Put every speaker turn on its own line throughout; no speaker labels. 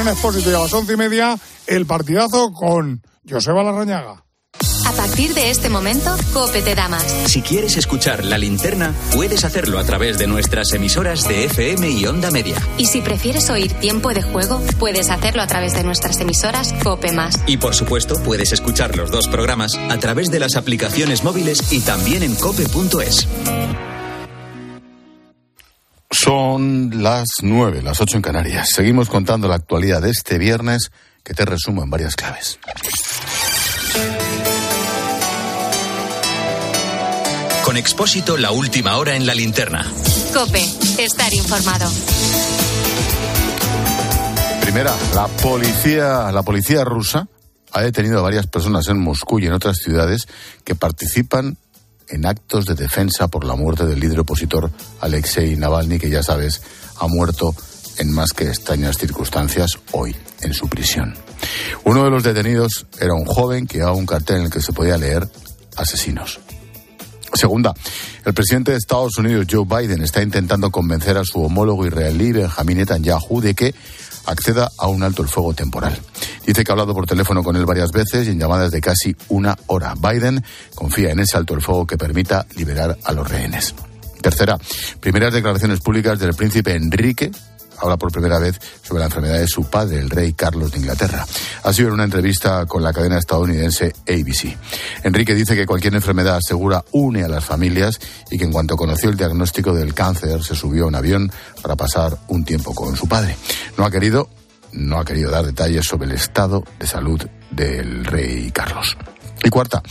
en Expósito y a las once y media el partidazo con Joseba Larrañaga.
A partir de este momento, Cope te da más.
Si quieres escuchar la linterna, puedes hacerlo a través de nuestras emisoras de FM y Onda Media.
Y si prefieres oír tiempo de juego, puedes hacerlo a través de nuestras emisoras Cope Más.
Y por supuesto, puedes escuchar los dos programas a través de las aplicaciones móviles y también en cope.es.
Son las nueve, las ocho en Canarias. Seguimos contando la actualidad de este viernes que te resumo en varias claves.
Con Expósito, la última hora en la linterna.
Cope, estar informado.
Primera, la policía, la policía rusa ha detenido a varias personas en Moscú y en otras ciudades que participan en actos de defensa por la muerte del líder opositor Alexei Navalny, que ya sabes, ha muerto en más que extrañas circunstancias hoy en su prisión. Uno de los detenidos era un joven que llevaba un cartel en el que se podía leer asesinos. Segunda, el presidente de Estados Unidos, Joe Biden, está intentando convencer a su homólogo israelí, Benjamin Netanyahu, de que acceda a un alto el fuego temporal. Dice que ha hablado por teléfono con él varias veces y en llamadas de casi una hora. Biden confía en ese alto el fuego que permita liberar a los rehenes. Tercera, primeras declaraciones públicas del príncipe Enrique habla por primera vez sobre la enfermedad de su padre, el rey Carlos de Inglaterra. Ha sido en una entrevista con la cadena estadounidense ABC. Enrique dice que cualquier enfermedad segura une a las familias y que en cuanto conoció el diagnóstico del cáncer se subió a un avión para pasar un tiempo con su padre. No ha querido, no ha querido dar detalles sobre el estado de salud del rey Carlos. Y cuarta,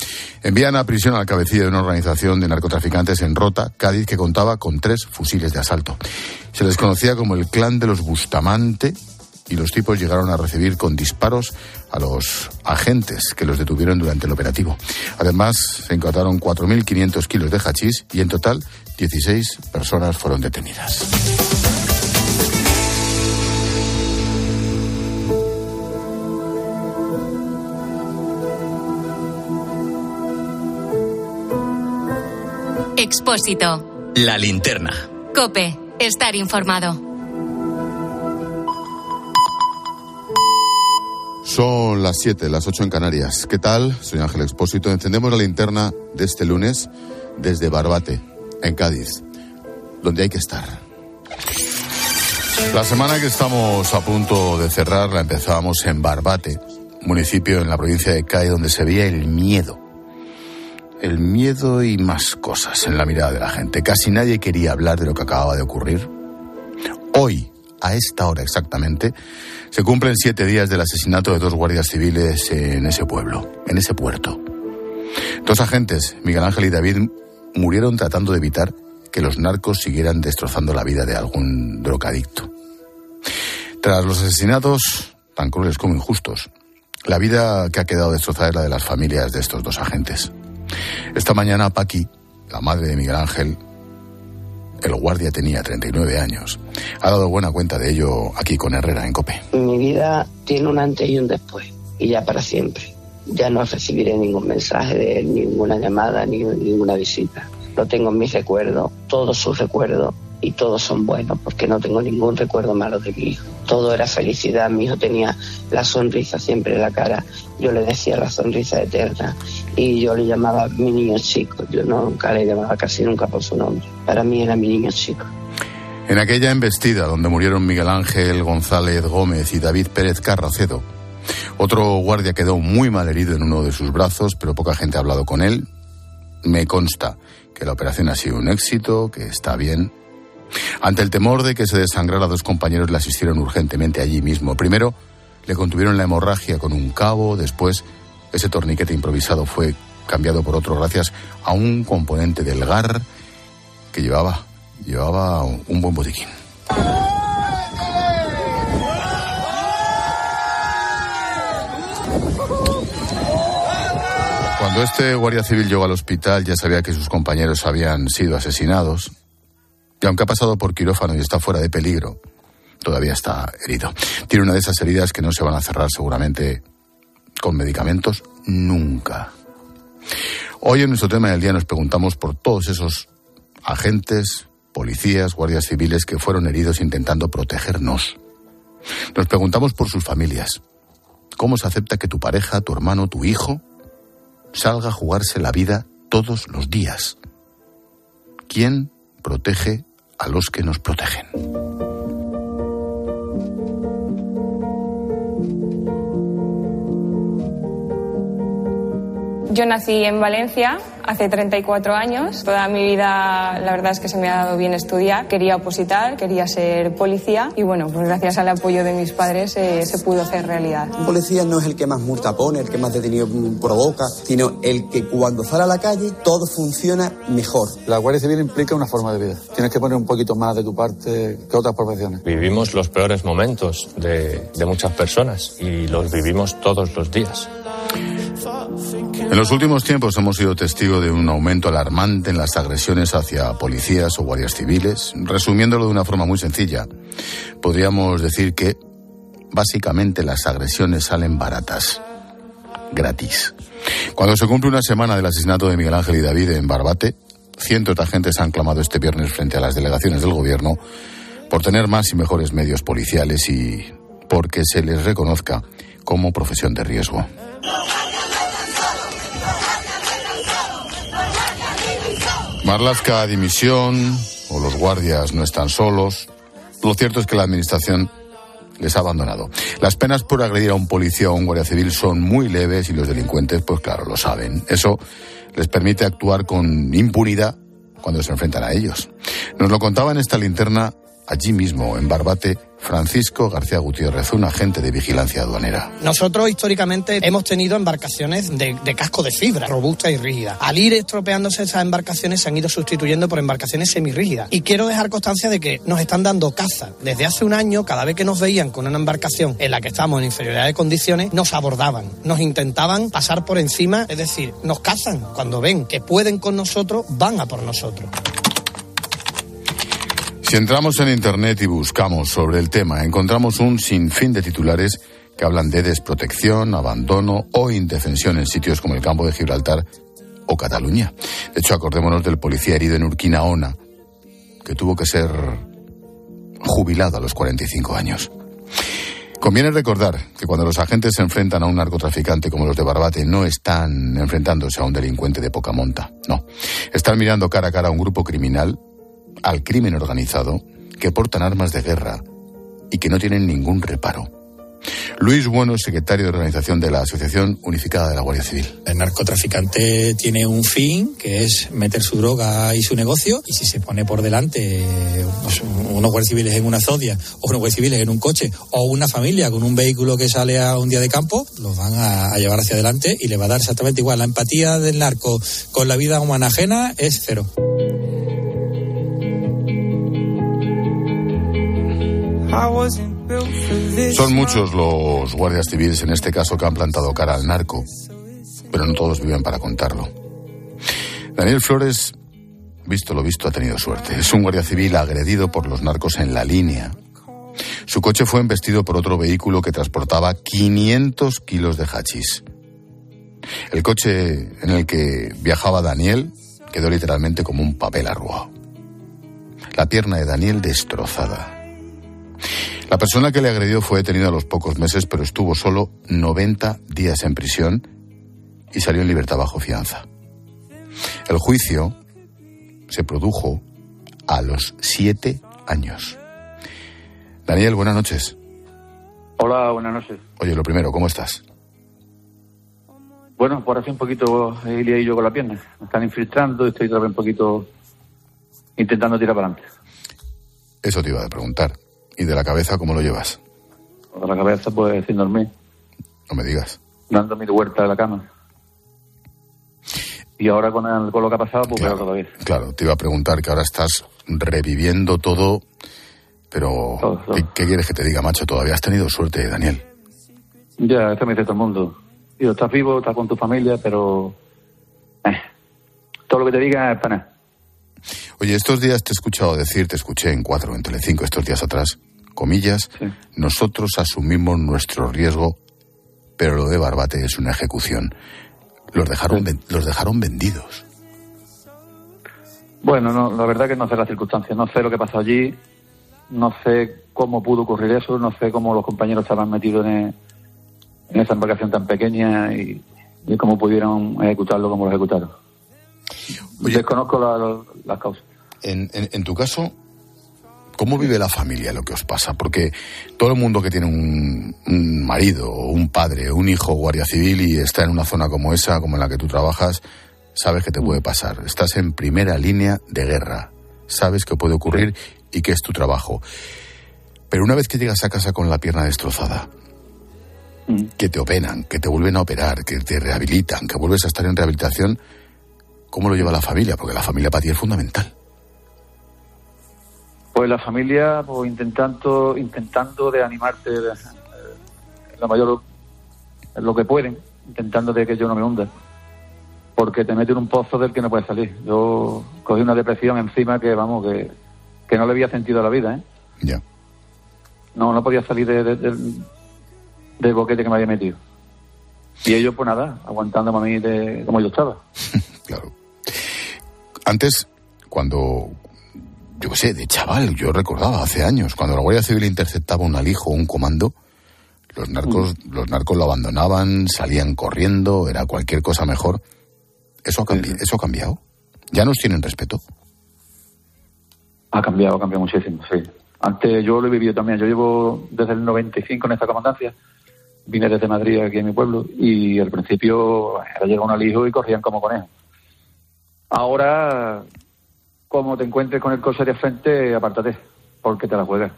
envían a prisión al cabecilla de una organización de narcotraficantes en Rota, Cádiz, que contaba con tres fusiles de asalto. Se les conocía como el clan de los Bustamante y los tipos llegaron a recibir con disparos a los agentes que los detuvieron durante el operativo. Además, se incautaron 4.500 kilos de hachís y en total 16 personas fueron detenidas.
Expósito.
La linterna.
Cope, estar informado.
Son las 7, las 8 en Canarias. ¿Qué tal? Soy Ángel Expósito. Encendemos la linterna de este lunes desde Barbate, en Cádiz, donde hay que estar. La semana que estamos a punto de cerrar la empezábamos en Barbate, municipio en la provincia de Cádiz, donde se veía el miedo. El miedo y más cosas en la mirada de la gente. Casi nadie quería hablar de lo que acababa de ocurrir. Hoy, a esta hora exactamente, se cumplen siete días del asesinato de dos guardias civiles en ese pueblo, en ese puerto. Dos agentes, Miguel Ángel y David, murieron tratando de evitar que los narcos siguieran destrozando la vida de algún drogadicto. Tras los asesinatos, tan crueles como injustos, la vida que ha quedado destrozada es la de las familias de estos dos agentes. Esta mañana Paqui, la madre de Miguel Ángel, el guardia tenía 39 años. Ha dado buena cuenta de ello aquí con Herrera en Cope.
Mi vida tiene un antes y un después, y ya para siempre. Ya no recibiré ningún mensaje de él, ninguna llamada, ni ninguna visita. Lo tengo en mis recuerdos, todos sus recuerdos, y todos son buenos, porque no tengo ningún recuerdo malo de mi hijo. Todo era felicidad, mi hijo tenía la sonrisa siempre en la cara. Yo le decía la sonrisa eterna, y yo le llamaba mi niño chico. Yo nunca le llamaba casi nunca por su nombre. Para mí era mi niño chico.
En aquella embestida donde murieron Miguel Ángel González Gómez y David Pérez Carracedo, otro guardia quedó muy mal herido en uno de sus brazos, pero poca gente ha hablado con él. Me consta que la operación ha sido un éxito, que está bien. Ante el temor de que se desangrara, dos compañeros le asistieron urgentemente allí mismo. Primero, le contuvieron la hemorragia con un cabo, después ese torniquete improvisado fue cambiado por otro gracias a un componente del GAR que llevaba, llevaba un buen botiquín. Cuando este guardia civil llegó al hospital ya sabía que sus compañeros habían sido asesinados y aunque ha pasado por quirófano y está fuera de peligro, todavía está herido. Tiene una de esas heridas que no se van a cerrar seguramente con medicamentos nunca. Hoy en nuestro tema del día nos preguntamos por todos esos agentes, policías, guardias civiles que fueron heridos intentando protegernos. Nos preguntamos por sus familias. ¿Cómo se acepta que tu pareja, tu hermano, tu hijo salga a jugarse la vida todos los días? ¿Quién protege a los que nos protegen?
Yo nací en Valencia hace 34 años. Toda mi vida, la verdad es que se me ha dado bien estudiar. Quería opositar, quería ser policía y bueno, pues gracias al apoyo de mis padres eh, se pudo hacer realidad.
Un policía no es el que más multa pone, el que más detenido provoca, sino el que cuando sale a la calle todo funciona mejor.
La Guardia Civil implica una forma de vida. Tienes que poner un poquito más de tu parte que otras profesiones.
Vivimos los peores momentos de, de muchas personas y los vivimos todos los días.
En los últimos tiempos hemos sido testigo de un aumento alarmante en las agresiones hacia policías o guardias civiles. Resumiéndolo de una forma muy sencilla, podríamos decir que básicamente las agresiones salen baratas, gratis. Cuando se cumple una semana del asesinato de Miguel Ángel y David en Barbate, cientos de agentes han clamado este viernes frente a las delegaciones del gobierno por tener más y mejores medios policiales y porque se les reconozca como profesión de riesgo. Marlaska dimisión o los guardias no están solos. Lo cierto es que la administración les ha abandonado. Las penas por agredir a un policía o un guardia civil son muy leves y los delincuentes, pues claro, lo saben. Eso les permite actuar con impunidad cuando se enfrentan a ellos. Nos lo contaba en esta linterna allí mismo, en Barbate, Francisco García Gutiérrez, un agente de vigilancia aduanera.
Nosotros históricamente hemos tenido embarcaciones de, casco de fibra, robusta y rígida. Al ir estropeándose esas embarcaciones se han ido sustituyendo por embarcaciones semirrígidas. Y quiero dejar constancia de que nos están dando caza. Desde hace un año, cada vez que nos veían con una embarcación en la que estamos en inferioridad de condiciones, nos abordaban, nos intentaban pasar por encima, es decir, nos cazan. Cuando ven que pueden con nosotros, van a por nosotros.
Si entramos en Internet y buscamos sobre el tema, encontramos un sinfín de titulares que hablan de desprotección, abandono o indefensión en sitios como el campo de Gibraltar o Cataluña. De hecho, acordémonos del policía herido en Urquinaona, que tuvo que ser jubilado a los 45 años. Conviene recordar que cuando los agentes se enfrentan a un narcotraficante como los de Barbate no están enfrentándose a un delincuente de poca monta, no. Están mirando cara a cara a un grupo criminal al crimen organizado que portan armas de guerra y que no tienen ningún reparo. Luis Bueno, secretario de organización de la Asociación Unificada de la Guardia Civil.
El narcotraficante tiene un fin, que es meter su droga y su negocio, y si se pone por delante pues, unos guardias civiles en una zodia, o unos guardias civiles en un coche, o una familia con un vehículo que sale a un día de campo, los van a, a llevar hacia adelante y le va a dar exactamente igual. La empatía del narco con la vida humana ajena es cero.
Son muchos los guardias civiles en este caso que han plantado cara al narco, pero no todos viven para contarlo. Daniel Flores, visto lo visto, ha tenido suerte. Es un guardia civil agredido por los narcos en la línea. Su coche fue embestido por otro vehículo que transportaba 500 kilos de hachís. El coche en el que viajaba Daniel quedó literalmente como un papel arrugado. La pierna de Daniel destrozada. La persona que le agredió fue detenida a los pocos meses, pero estuvo solo 90 días en prisión y salió en libertad bajo fianza. El juicio se produjo a los siete años. Daniel, buenas noches.
Hola, buenas noches.
Oye, lo primero, ¿cómo estás?
Bueno, por así un poquito y yo con la pierna. Me están infiltrando y estoy todavía un poquito intentando tirar para adelante.
Eso te iba a preguntar. ¿Y de la cabeza cómo lo llevas?
De la cabeza, pues sin dormir.
No me digas.
Dando mi vuelta de la cama. Y ahora con, el, con lo que ha pasado, pues
claro,
todavía.
Claro, te iba a preguntar que ahora estás reviviendo todo, pero
Todo, todo.
¿qué, qué quieres que te diga, macho? Todavía has tenido suerte, Daniel.
Ya, esto me dice todo el mundo. Tío, estás vivo, estás con tu familia, pero... eh, todo lo que te diga es para nada.
Oye, estos días te he escuchado decir, te escuché en cuatro, en Telecinco, estos días atrás, comillas,
Sí.
nosotros asumimos nuestro riesgo, pero lo de Barbate es una ejecución. Los dejaron, los dejaron vendidos.
Bueno, no, la verdad que no sé las circunstancias, no sé lo que pasó allí, No sé cómo pudo ocurrir eso, no sé cómo los compañeros estaban metidos en, en esa embarcación tan pequeña y, y cómo pudieron ejecutarlo como lo ejecutaron. Desconozco la- las causas.
En, en- en tu caso, ¿cómo vive la familia lo que os pasa? Porque todo el mundo que tiene un, un marido un padre un hijo guardia civil y está en una zona como esa, como en la que tú trabajas, sabes que te puede pasar. Estás en primera línea de guerra. Sabes que puede ocurrir y que es tu trabajo. Pero una vez que llegas a casa con la pierna destrozada, que te operan, que te vuelven a operar, que te rehabilitan, que vuelves a estar en rehabilitación, ¿cómo lo lleva la familia? Porque la familia para ti es fundamental.
Pues la familia, pues intentando, intentando de animarte de- eh, lo mayor, lo que pueden, intentando de que yo no me hunda. Porque te mete en un pozo del que no puedes salir. Yo cogí una depresión encima que, vamos, que, que no le había sentido a la vida, ¿eh?
Ya.
No, no podía salir de- de- del- del boquete que me había metido. Y ellos, pues nada, aguantándome a mí de como yo estaba.
Antes, cuando, yo qué sé, de chaval, yo recordaba hace años, cuando la Guardia Civil interceptaba un alijo o un comando, los narcos, los narcos lo abandonaban, salían corriendo, era cualquier cosa mejor. ¿Eso ha, cambi- ¿Eso ha cambiado? ¿Ya nos tienen respeto?
Ha cambiado, ha cambiado muchísimo, sí. Antes yo lo he vivido también. Yo llevo desde el 95 en esta comandancia. Vine desde Madrid aquí en mi pueblo y al principio era llegado un alijo y corrían como conejos. Ahora, como te encuentres con el coche de frente, apártate, porque te la juegas.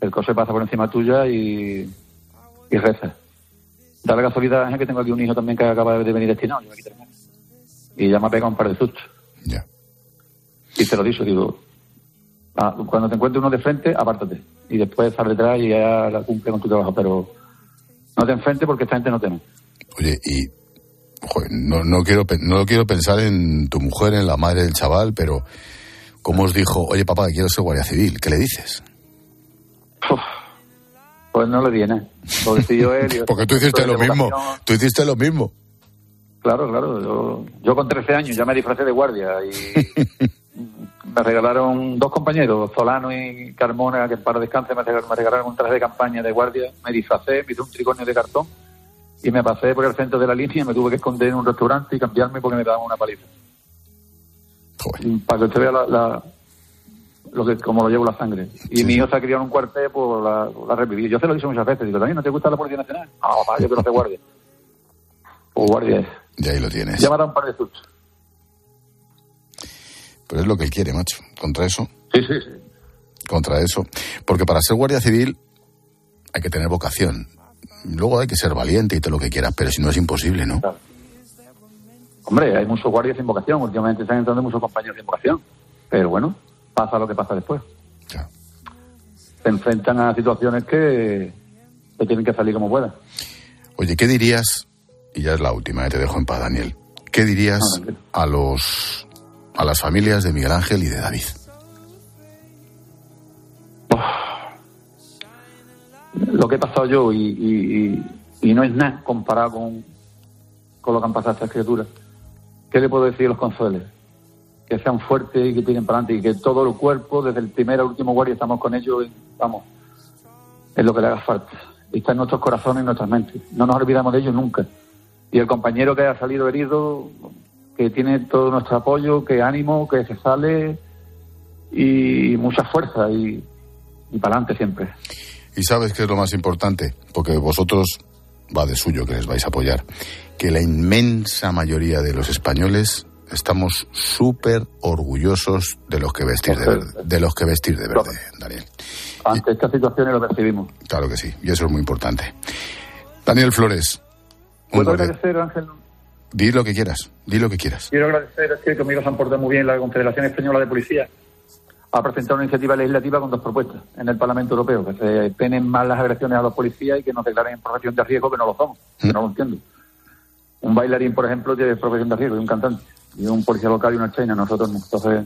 El coche pasa por encima tuya y, y reza. Da la casualidad que tengo aquí un hijo también que acaba de venir destinado. Y ya me ha pegado un par de sustos. Y te lo digo, digo, Ah, cuando te encuentres uno de frente, apártate. Y después sal detrás y ya la cumple con tu trabajo. Pero no te enfrentes porque esta gente no teme.
Oye, y joder, no, no, quiero, no quiero pensar en tu mujer, en la madre del chaval, pero ¿cómo os dijo, oye papá, que quiero ser guardia civil? ¿Qué le dices?
Pues no le viene. Él.
Porque tú hiciste lo mismo, tú hiciste lo mismo.
Claro, claro. Yo, yo con 13 años ya me disfracé de guardia y me regalaron dos compañeros, Solano y Carmona, que para descanse me regalaron, me regalaron un traje de campaña de guardia. Me disfracé, me hice un tricornio de cartón y me pasé por el centro de la línea y me tuve que esconder en un restaurante y cambiarme porque me daban una paliza. Para que usted vea la, la- lo que, como lo llevo la sangre. Y mi hijo se ha criado en un cuartel, pues la, la reviví. Yo se lo hice muchas veces. Digo, ¿también no te gusta la Policía Nacional? Ah, papá, yo quiero ser guardia. Pues guardia es.
Y ahí lo tienes.
Dado un par de sustos.
Pero es lo que él quiere, macho. Contra eso.
Sí, sí, sí.
Contra eso. Porque para ser guardia civil hay que tener vocación. Luego hay que ser valiente y todo lo que quieras, pero si no es imposible, ¿no?
Hombre, hay muchos guardias sin vocación. Últimamente están entrando muchos compañeros sin vocación. Pero bueno, pasa lo que pasa después. Se enfrentan a situaciones que, que tienen que salir como puedan.
Oye, ¿qué dirías? Y ya es la última, eh, te dejo en paz, Daniel. ¿Qué dirías a los a las familias de Miguel Ángel y de David?
Lo que he pasado yo y, y- y- y no es nada comparado con, con lo que han pasado estas criaturas. ¿Qué le puedo decir a los consueles? Que sean fuertes y que tiren para adelante y que todo el cuerpo, desde el primer al último guardia, estamos con ellos y vamos, es lo que le haga falta. Está en nuestros corazones y nuestras mentes. No nos olvidamos de ellos nunca. Y el compañero que ha salido herido, que tiene todo nuestro apoyo, que ánimo, que se sale y mucha fuerza y, y para adelante siempre.
Y sabes qué es lo más importante, porque vosotros va de suyo que les vais a apoyar, que la inmensa mayoría de los españoles estamos súper orgullosos de los que vestir de verde, de los que vestir de verde, Daniel.
Ante estas situaciones lo percibimos.
Claro que sí, y eso es muy importante. Daniel Flores, un
¿Puedo agradecer, Ángel?
di lo que quieras, di lo que quieras.
Quiero agradecer, es que conmigo se han portado muy bien la Confederación Española de Policía. Ha presentado una iniciativa legislativa con dos propuestas en el Parlamento Europeo, que se penen más las agresiones a los policías y que nos declaren en profesión de riesgo que no lo somos, que no lo entiendo. Un bailarín, por ejemplo, tiene profesión de riesgo y un cantante, y un policía local y una china, nosotros no. Entonces,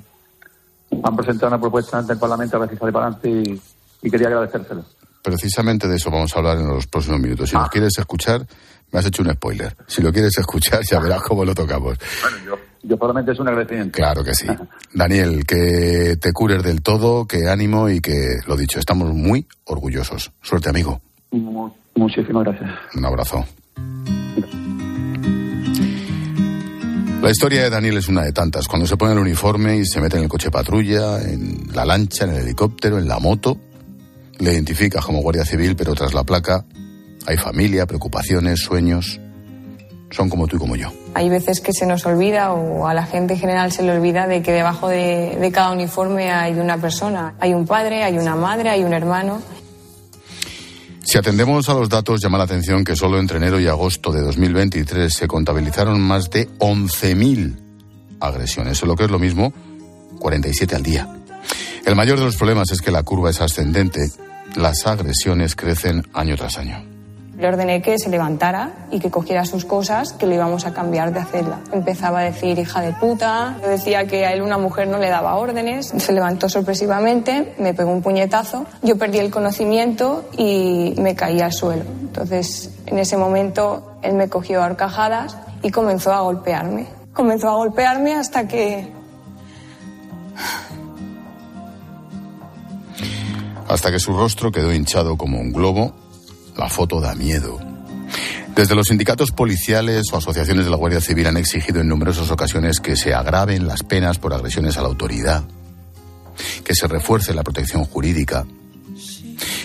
han presentado una propuesta ante el Parlamento a ver si sale para adelante y, y quería agradecérselo.
Precisamente de eso vamos a hablar en los próximos minutos. Si
Ah.
lo quieres escuchar, me has hecho un spoiler. Si lo quieres escuchar, ya verás cómo lo tocamos.
yo solamente es un agradecimiento.
Claro que sí. Daniel, que te cures del todo, que ánimo y que, lo dicho, estamos muy orgullosos. Suerte, amigo.
muchísimas gracias.
Un abrazo. La historia de Daniel es una de tantas. Cuando se pone el uniforme y se mete en el coche patrulla, en la lancha, en el helicóptero, en la moto, le identifica como guardia civil, pero tras la placa hay familia, preocupaciones, sueños. Son como tú y como yo.
Hay veces que se nos olvida o a la gente en general se le olvida de que debajo de, de cada uniforme hay una persona. Hay un padre, hay una madre, hay un hermano.
Si atendemos a los datos, llama la atención que solo entre enero y agosto de 2023 se contabilizaron más de 11.000 agresiones, lo que es lo mismo, 47 al día. El mayor de los problemas es que la curva es ascendente. Las agresiones crecen año tras año.
Le ordené que se levantara y que cogiera sus cosas, que le íbamos a cambiar de hacerla. Empezaba a decir hija de puta, decía que a él una mujer no le daba órdenes, se levantó sorpresivamente, me pegó un puñetazo, yo perdí el conocimiento y me caí al suelo. Entonces, en ese momento, él me cogió a horcajadas y comenzó a golpearme. Comenzó a golpearme hasta que
hasta que su rostro quedó hinchado como un globo la foto da miedo. Desde los sindicatos policiales o asociaciones de la Guardia Civil han exigido en numerosas ocasiones que se agraven las penas por agresiones a la autoridad, que se refuerce la protección jurídica.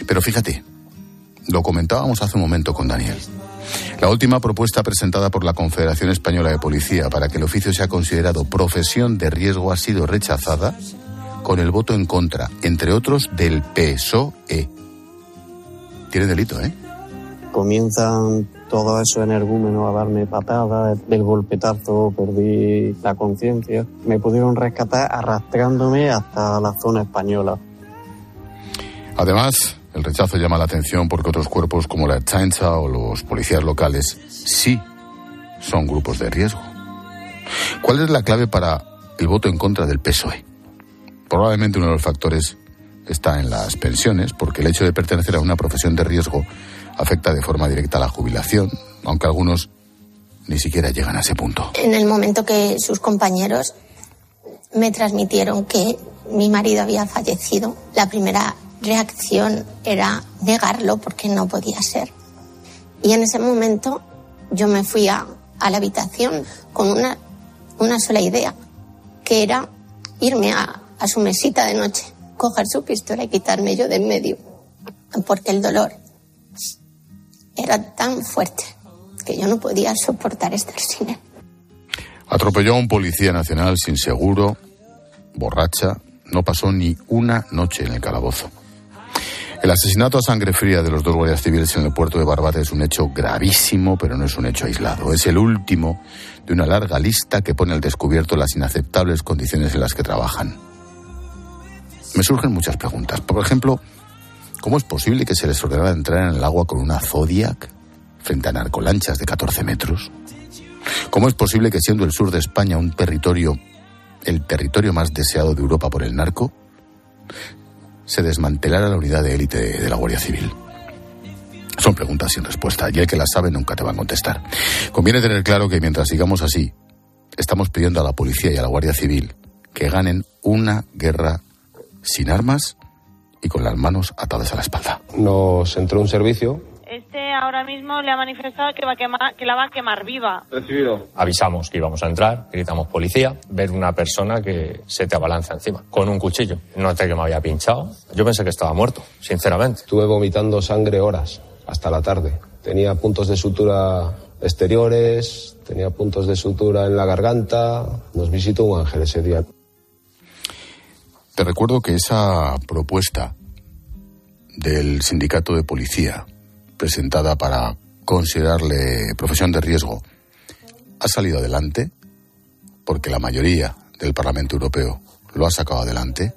Pero fíjate, lo comentábamos hace un momento con Daniel. La última propuesta presentada por la Confederación Española de Policía para que el oficio sea considerado profesión de riesgo ha sido rechazada con el voto en contra, entre otros, del PSOE tiene delito, ¿eh?
Comienzan todos esos energúmenos a darme patadas, del golpetazo perdí la conciencia. Me pudieron rescatar arrastrándome hasta la zona española.
Además, el rechazo llama la atención porque otros cuerpos como la chancha o los policías locales sí son grupos de riesgo. ¿Cuál es la clave para el voto en contra del PSOE? Probablemente uno de los factores está en las pensiones, porque el hecho de pertenecer a una profesión de riesgo afecta de forma directa a la jubilación, aunque algunos ni siquiera llegan a ese punto.
En el momento que sus compañeros me transmitieron que mi marido había fallecido, la primera reacción era negarlo porque no podía ser. Y en ese momento yo me fui a, la habitación con una, sola idea, que era irme a su mesita de noche coger su pistola y quitarme yo de en medio, porque el dolor era tan fuerte que yo no podía soportar estar sin.
Atropelló a un policía nacional sin seguro, borracha, no pasó ni una noche en el calabozo. El asesinato a sangre fría de los dos guardias civiles en el puerto de Barbate es un hecho gravísimo, pero no es un hecho aislado. Es el último de una larga lista que pone al descubierto las inaceptables condiciones en las que trabajan me surgen muchas preguntas. Por ejemplo, ¿cómo es posible que se les ordenara entrar en el agua con una Zodiac frente a narcolanchas de 14 metros? ¿Cómo es posible que siendo el sur de España un territorio, el territorio más deseado de Europa por el narco, se desmantelara la unidad de élite de la Guardia Civil? Son preguntas sin respuesta y el que las sabe nunca te va a contestar. Conviene tener claro que mientras sigamos así, estamos pidiendo a la policía y a la Guardia Civil que ganen una guerra sin armas y con las manos atadas a la espalda.
Nos entró un servicio.
Este ahora mismo le ha manifestado que, va a quemar, que la va a quemar viva.
Recibido.
Avisamos que íbamos a entrar, gritamos policía, ver una persona que se te abalanza encima con un cuchillo. Noté que me había pinchado. Yo pensé que estaba muerto, sinceramente.
Estuve vomitando sangre horas, hasta la tarde. Tenía puntos de sutura exteriores, tenía puntos de sutura en la garganta. Nos visitó un ángel ese día.
Te recuerdo que esa propuesta del sindicato de policía, presentada para considerarle profesión de riesgo, ha salido adelante porque la mayoría del Parlamento Europeo lo ha sacado adelante,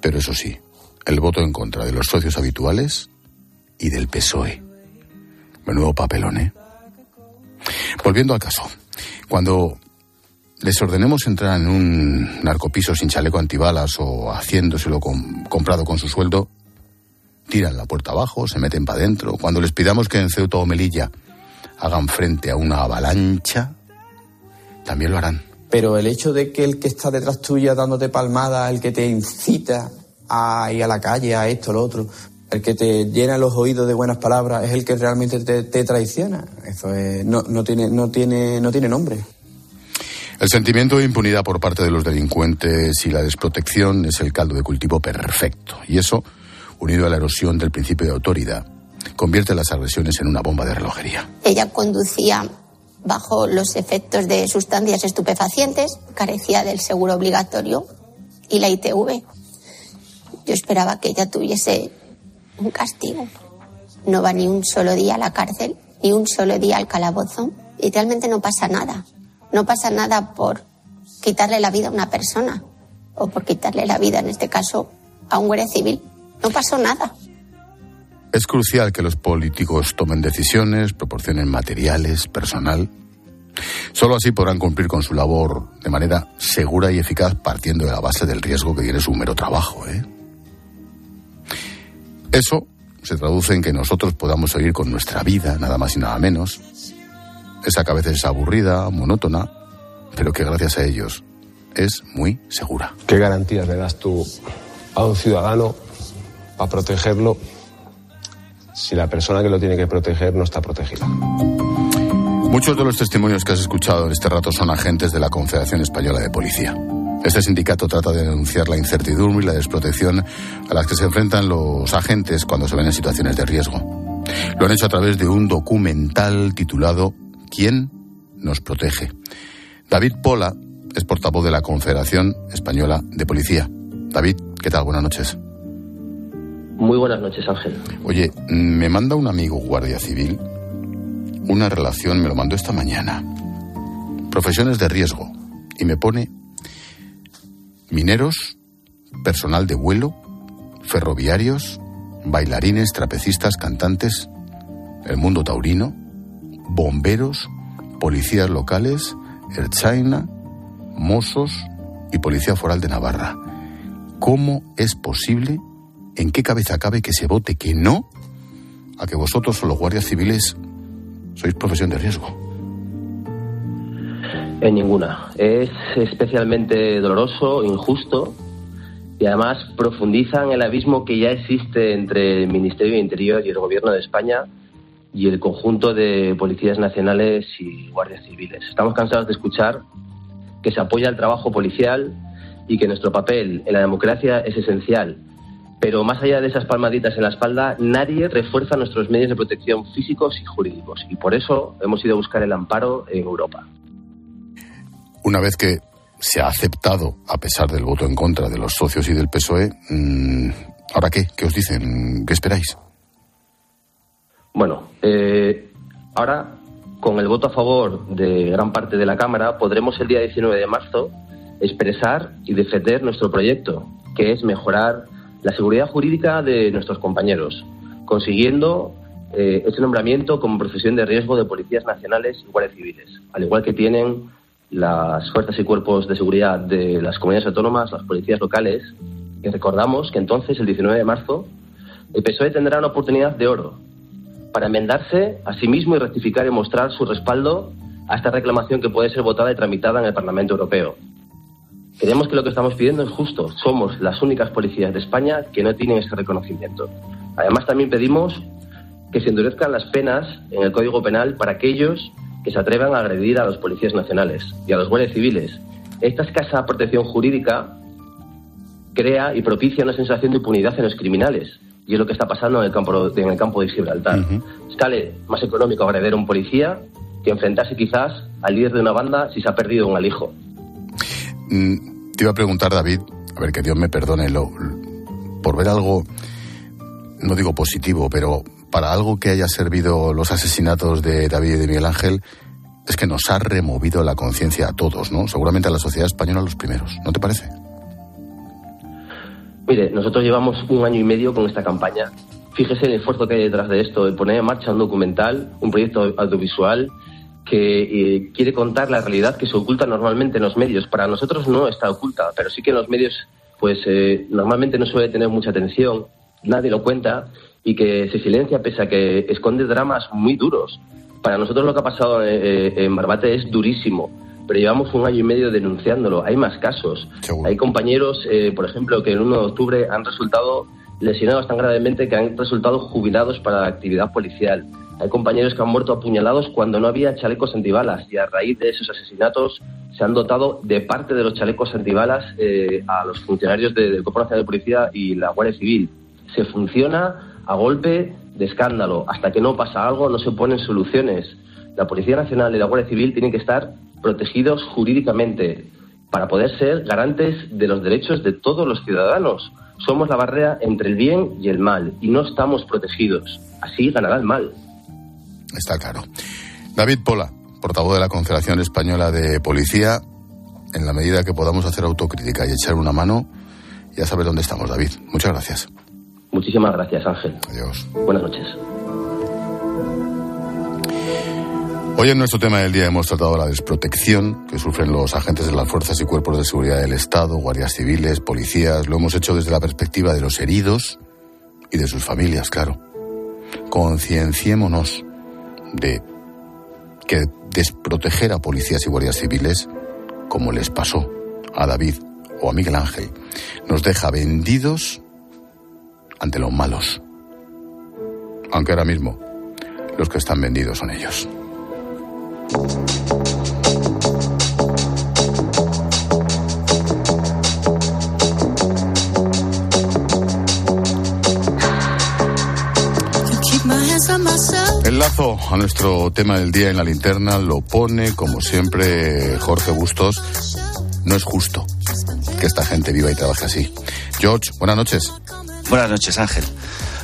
pero eso sí, el voto en contra de los socios habituales y del PSOE. Menudo papelón, ¿eh? Volviendo al caso, cuando les ordenemos entrar en un narcopiso sin chaleco antibalas o haciéndoselo comprado con su sueldo, tiran la puerta abajo, se meten para adentro. Cuando les pidamos que en Ceuta o Melilla hagan frente a una avalancha, también lo harán.
Pero el hecho de que el que está detrás tuya dándote palmada, el que te incita a ir a la calle, a esto, lo otro, el que te llena los oídos de buenas palabras, es el que realmente te, te traiciona. Eso es- no, no, tiene, no, tiene, no tiene nombre.
El sentimiento de impunidad por parte de los delincuentes y la desprotección es el caldo de cultivo perfecto. Y eso, unido a la erosión del principio de autoridad, convierte las agresiones en una bomba de relojería.
Ella conducía bajo los efectos de sustancias estupefacientes, carecía del seguro obligatorio y la ITV. Yo esperaba que ella tuviese un castigo. No va ni un solo día a la cárcel, ni un solo día al calabozo y realmente no pasa nada. No pasa nada por quitarle la vida a una persona o por quitarle la vida, en este caso, a un guardia civil. No pasó nada.
Es crucial que los políticos tomen decisiones, proporcionen materiales, personal. Solo así podrán cumplir con su labor de manera segura y eficaz partiendo de la base del riesgo que tiene su mero trabajo. ¿eh? Eso se traduce en que nosotros podamos seguir con nuestra vida, nada más y nada menos. Esa que a veces es aburrida, monótona, pero que gracias a ellos es muy segura.
¿Qué garantías le das tú a un ciudadano para protegerlo si la persona que lo tiene que proteger no está protegida?
Muchos de los testimonios que has escuchado en este rato son agentes de la Confederación Española de Policía. Este sindicato trata de denunciar la incertidumbre y la desprotección a las que se enfrentan los agentes cuando se ven en situaciones de riesgo. Lo han hecho a través de un documental titulado ¿Quién nos protege? David Pola es portavoz de la Confederación Española de Policía. David, ¿qué tal? Buenas noches.
Muy buenas noches, Ángel.
Oye, me manda un amigo guardia civil una relación, me lo mandó esta mañana. Profesiones de riesgo. Y me pone mineros, personal de vuelo, ferroviarios, bailarines, trapecistas, cantantes, el mundo taurino, bomberos, policías locales, Erchaina, Mossos y Policía Foral de Navarra. ¿Cómo es posible, en qué cabeza cabe que se vote que no a que vosotros, los guardias civiles, sois profesión de riesgo?
En ninguna. Es especialmente doloroso, injusto y además profundiza en el abismo que ya existe entre el Ministerio de Interior y el Gobierno de España y el conjunto de policías nacionales y guardias civiles. Estamos cansados de escuchar que se apoya el trabajo policial y que nuestro papel en la democracia es esencial. Pero más allá de esas palmaditas en la espalda, nadie refuerza nuestros medios de protección físicos y jurídicos. Y por eso hemos ido a buscar el amparo en Europa.
Una vez que se ha aceptado, a pesar del voto en contra de los socios y del PSOE, mm, ¿ahora qué? ¿Qué os dicen? ¿Qué esperáis?
Bueno, eh, ahora con el voto a favor de gran parte de la Cámara podremos el día 19 de marzo expresar y defender nuestro proyecto, que es mejorar la seguridad jurídica de nuestros compañeros, consiguiendo ese nombramiento como profesión de riesgo de policías nacionales y guardias civiles, al igual que tienen las fuerzas y cuerpos de seguridad de las comunidades autónomas, las policías locales, y recordamos que entonces, el 19 de marzo, el PSOE tendrá una oportunidad de oro para enmendarse a sí mismo y rectificar y mostrar su respaldo a esta reclamación que puede ser votada y tramitada en el Parlamento Europeo. Creemos que lo que estamos pidiendo es justo. Somos las únicas policías de España que no tienen ese reconocimiento. Además, también pedimos que se endurezcan las penas en el Código Penal para aquellos que se atrevan a agredir a los policías nacionales y a los guardias civiles. Esta escasa protección jurídica crea y propicia una sensación de impunidad en los criminales. Y es lo que está pasando en el campo, en el campo de Gibraltar. Sale más económico agredir a un policía que enfrentarse quizás al líder de una banda si se ha perdido un alijo.
Mm, te iba a preguntar, David, a ver, que Dios me perdone, lo, por ver algo, no digo positivo, pero para algo que haya servido los asesinatos de David y de Miguel Ángel, es que nos ha removido la conciencia a todos, ¿no? Seguramente a la sociedad española los primeros, ¿no te parece?
Mire, nosotros llevamos un año y medio con esta campaña. Fíjese el esfuerzo que hay detrás de esto, de poner en marcha un documental, un proyecto audiovisual que eh, quiere contar la realidad que se oculta normalmente en los medios. Para nosotros no está oculta, pero sí que en los medios, pues eh, normalmente no suele tener mucha atención, nadie lo cuenta y que se silencia pese a que esconde dramas muy duros. Para nosotros lo que ha pasado eh, en Barbate es durísimo. Pero llevamos un año y medio denunciándolo. Hay más casos. Hay compañeros, eh, por ejemplo, que el 1 de octubre han resultado lesionados tan gravemente que han resultado jubilados para la actividad policial. Hay compañeros que han muerto apuñalados cuando no había chalecos antibalas y a raíz de esos asesinatos se han dotado de parte de los chalecos antibalas eh, a los funcionarios del Cuerpo Nacional de Policía y la Guardia Civil. Se funciona a golpe de escándalo. Hasta que no pasa algo no se ponen soluciones. La Policía Nacional y la Guardia Civil tienen que estar protegidos jurídicamente para poder ser garantes de los derechos de todos los ciudadanos. Somos la barrera entre el bien y el mal y no estamos protegidos. Así ganará el mal.
Está claro. David Pola, portavoz de la Confederación Española de Policía, en la medida que podamos hacer autocrítica y echar una mano, ya sabes dónde estamos, David. Muchas gracias.
Muchísimas gracias, Ángel.
Adiós.
Buenas noches.
Hoy en nuestro tema del día hemos tratado la desprotección que sufren los agentes de las fuerzas y cuerpos de seguridad del Estado, guardias civiles, policías. Lo hemos hecho desde la perspectiva de los heridos y de sus familias, claro. Concienciémonos de que desproteger a policías y guardias civiles, como les pasó a David o a Miguel Ángel, nos deja vendidos ante los malos. Aunque ahora mismo los que están vendidos son ellos. El lazo a nuestro tema del día en la linterna lo pone, como siempre, Jorge Bustos. No es justo que esta gente viva y trabaje así. George, buenas noches.
Buenas noches, Ángel.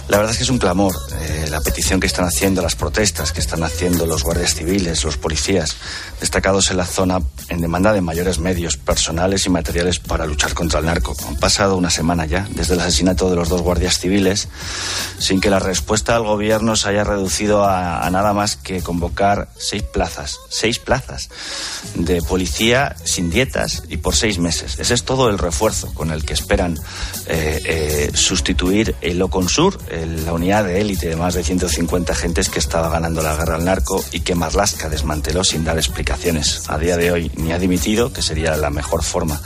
La verdad es que es un clamor eh, la petición que están haciendo, las protestas que están haciendo los guardias civiles, los policías, destacados en la zona en demanda de mayores medios personales y materiales para luchar contra el narco. Han pasado una semana ya desde el asesinato de los dos guardias civiles, sin que la respuesta del gobierno se haya reducido a, nada más que convocar seis plazas, seis plazas de policía sin dietas y por seis meses. Ese es todo el refuerzo con el que esperan eh, eh, sustituir el Oconsur, la unidad de élite de más de 150 agentes que estaba ganando la guerra al narco y que Marlaska desmanteló sin dar explicaciones. A día de hoy ni ha dimitido, que sería la mejor forma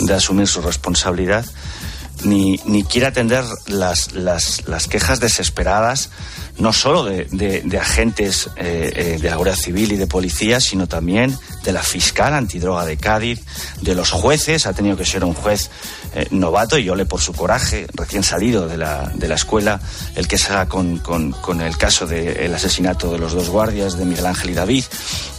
de asumir su responsabilidad, ni, ni quiere atender las, las, las quejas desesperadas no solo de, agentes eh, eh, de la Guardia Civil y de policía, sino también de la fiscal antidroga de Cádiz, de los jueces, ha tenido que ser un juez eh, novato y ole por su coraje, recién salido de la, de la escuela, el que se haga con, con, el caso del asesinato de los dos guardias, de Miguel Ángel y David.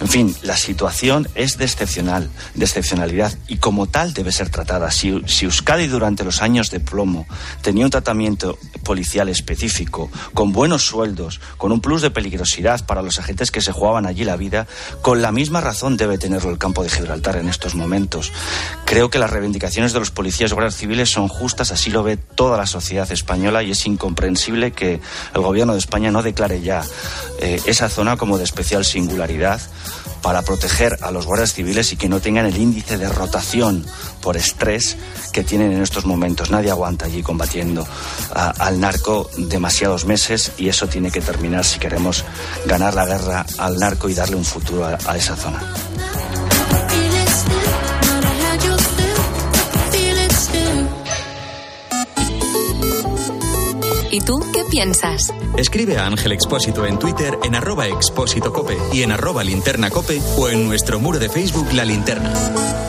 En fin, la situación es de excepcional, de excepcionalidad y como tal debe ser tratada. Si, si Euskadi durante los años de plomo tenía un tratamiento policial específico, con buenos sueldos, con un plus de peligrosidad para los agentes que se jugaban allí la vida, con la misma razón debe tenerlo el campo de Gibraltar en estos momentos. Creo que las reivindicaciones de los policías guardias civiles son justas, así lo ve toda la sociedad española y es incomprensible que el gobierno de España no declare ya eh, esa zona como de especial singularidad para proteger a los guardias civiles y que no tengan el índice de rotación por estrés que tienen en estos momentos. Nadie aguanta allí combatiendo al narco demasiados meses y eso tiene que terminar si queremos ganar la guerra al narco y darle un futuro a esa zona.
¿Y tú qué piensas?
Escribe a Ángel Expósito en Twitter en arroba expósito cope y en arroba linterna cope o en nuestro muro de Facebook La Linterna.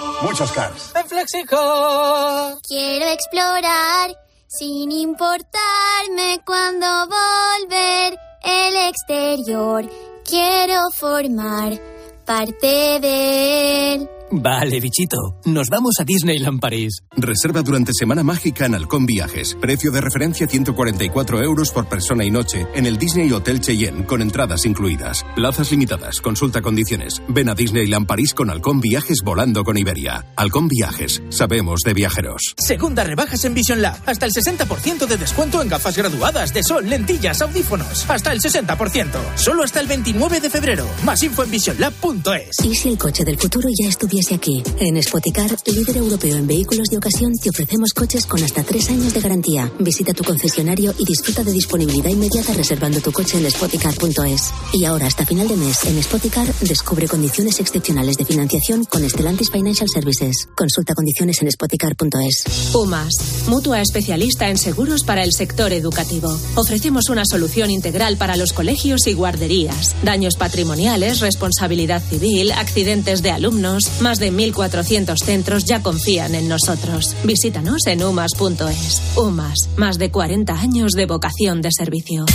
Muchos cars.
En FlexiCar.
Quiero explorar sin importarme cuando volver el exterior. Quiero formar parte de él.
Vale, bichito. Nos vamos a Disneyland París.
Reserva durante Semana Mágica en Halcón Viajes. Precio de referencia 144 euros por persona y noche en el Disney Hotel Cheyenne, con entradas incluidas. Plazas limitadas. Consulta condiciones. Ven a Disneyland París con Halcón Viajes volando con Iberia. Halcón Viajes. Sabemos de viajeros.
Segunda rebajas en Vision Lab. Hasta el 60% de descuento en gafas graduadas de sol, lentillas, audífonos. Hasta el 60%. Solo hasta el 29 de febrero. Más info en visionlab.es.
¿Y si el coche del futuro ya aquí? En Spoticar, líder europeo en vehículos de ocasión, te ofrecemos coches con hasta tres años de garantía. Visita tu concesionario y disfruta de disponibilidad inmediata reservando tu coche en spoticar.es. Y ahora, hasta final de mes, en Spoticar, descubre condiciones excepcionales de financiación con Stellantis Financial Services. Consulta condiciones en spoticar.es.
UMAS, mutua especialista en seguros para el sector educativo. Ofrecemos una solución integral para los colegios y guarderías. Daños patrimoniales, responsabilidad civil, accidentes de alumnos. Más de 1.400 centros ya confían en nosotros. Visítanos en umas.es. UMAS, más de 40 años de vocación de servicio.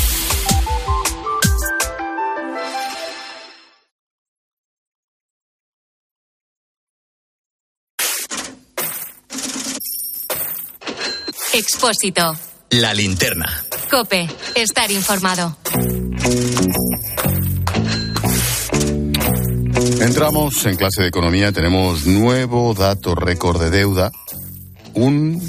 Expósito.
La linterna.
Cope. Estar informado.
Entramos en clase de economía, tenemos nuevo dato récord de deuda, un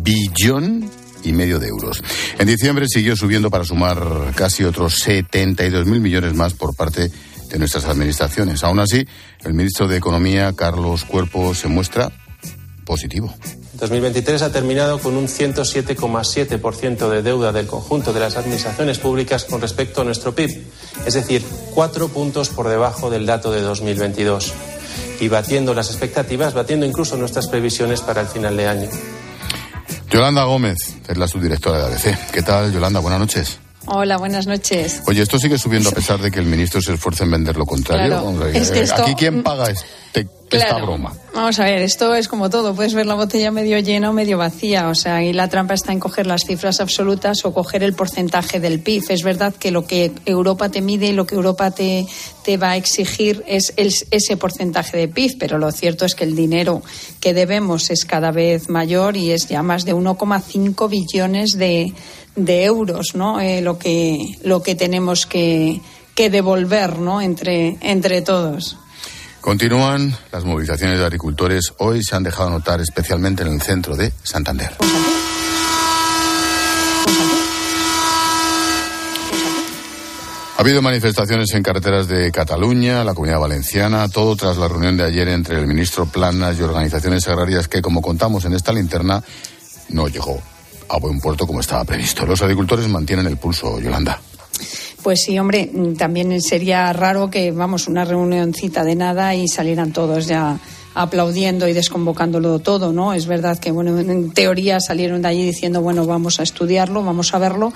billón y medio de euros. En diciembre siguió subiendo para sumar casi otros 72 mil millones más por parte de nuestras administraciones. Aún así, el ministro de Economía, Carlos Cuerpo, se muestra positivo.
2023 ha terminado con un 107,7% de deuda del conjunto de las administraciones públicas con respecto a nuestro PIB, es decir, cuatro puntos por debajo del dato de 2022 y batiendo las expectativas, batiendo incluso nuestras previsiones para el final de año.
Yolanda Gómez es la subdirectora de ABC. ¿Qué tal, Yolanda? Buenas noches.
Hola, buenas noches.
Oye, esto sigue subiendo a pesar de que el ministro se esfuerce en vender lo contrario.
Claro,
Hombre,
es que
eh,
esto-
Aquí quién paga este, esta
Claro.
broma.
Vamos a ver, esto es como todo, puedes ver la botella medio llena o medio vacía, o sea, y la trampa está en coger las cifras absolutas o coger el porcentaje del PIB. Es verdad que lo que Europa te mide y lo que Europa te, te va a exigir es el- ese porcentaje de PIB, pero lo cierto es que el dinero que debemos es cada vez mayor y es ya más de 1,5 billones de, de euros, ¿no? Eh, lo que lo que tenemos que, que devolver, ¿no? Entre entre todos.
Continúan las movilizaciones de agricultores. Hoy se han dejado notar especialmente en el centro de Santander. Ha habido manifestaciones en carreteras de Cataluña, la Comunidad Valenciana, todo tras la reunión de ayer entre el ministro Planas y organizaciones agrarias que, como contamos en esta linterna, no llegó a buen puerto como estaba previsto. Los agricultores mantienen el pulso, Yolanda.
Pues sí, hombre, también sería raro que, vamos, una reunioncita de nada y salieran todos ya aplaudiendo y desconvocándolo todo, ¿no? Es verdad que, bueno, en teoría salieron de allí diciendo, bueno, vamos a estudiarlo, vamos a verlo,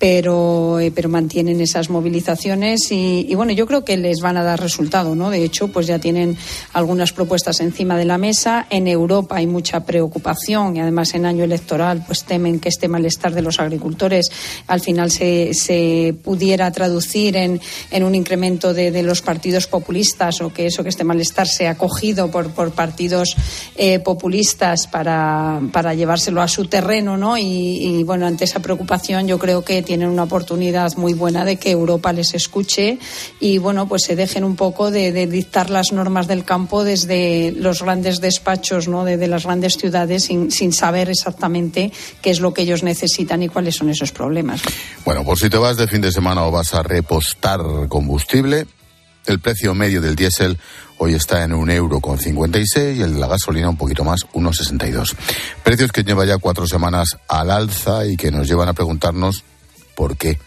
pero, eh, pero mantienen esas movilizaciones y, bueno, yo creo que les van a dar resultado, ¿no? De hecho, pues ya tienen algunas propuestas encima de la mesa. En Europa hay mucha preocupación y además en año electoral, pues temen que este malestar de los agricultores al final se, se pudiera traducir en, en un incremento de, de los partidos populistas o que eso, que este malestar sea acogido por, por partidos eh, populistas para, para llevárselo a su terreno, ¿no? Y, y, bueno, ante esa preocupación yo creo que tienen una oportunidad muy buena de que Europa les escuche y bueno, pues se dejen un poco de, dictar las normas del campo desde los grandes despachos, ¿no? De las grandes ciudades sin, sin saber exactamente qué es lo que ellos necesitan y cuáles son esos problemas.
Bueno, por si te vas de fin de semana o vas a repostar combustible, el precio medio del diésel hoy está en un euro con 56 y el de la gasolina un poquito más, 1,62. Precios que lleva ya cuatro semanas al alza y que nos llevan a preguntarnos por qué.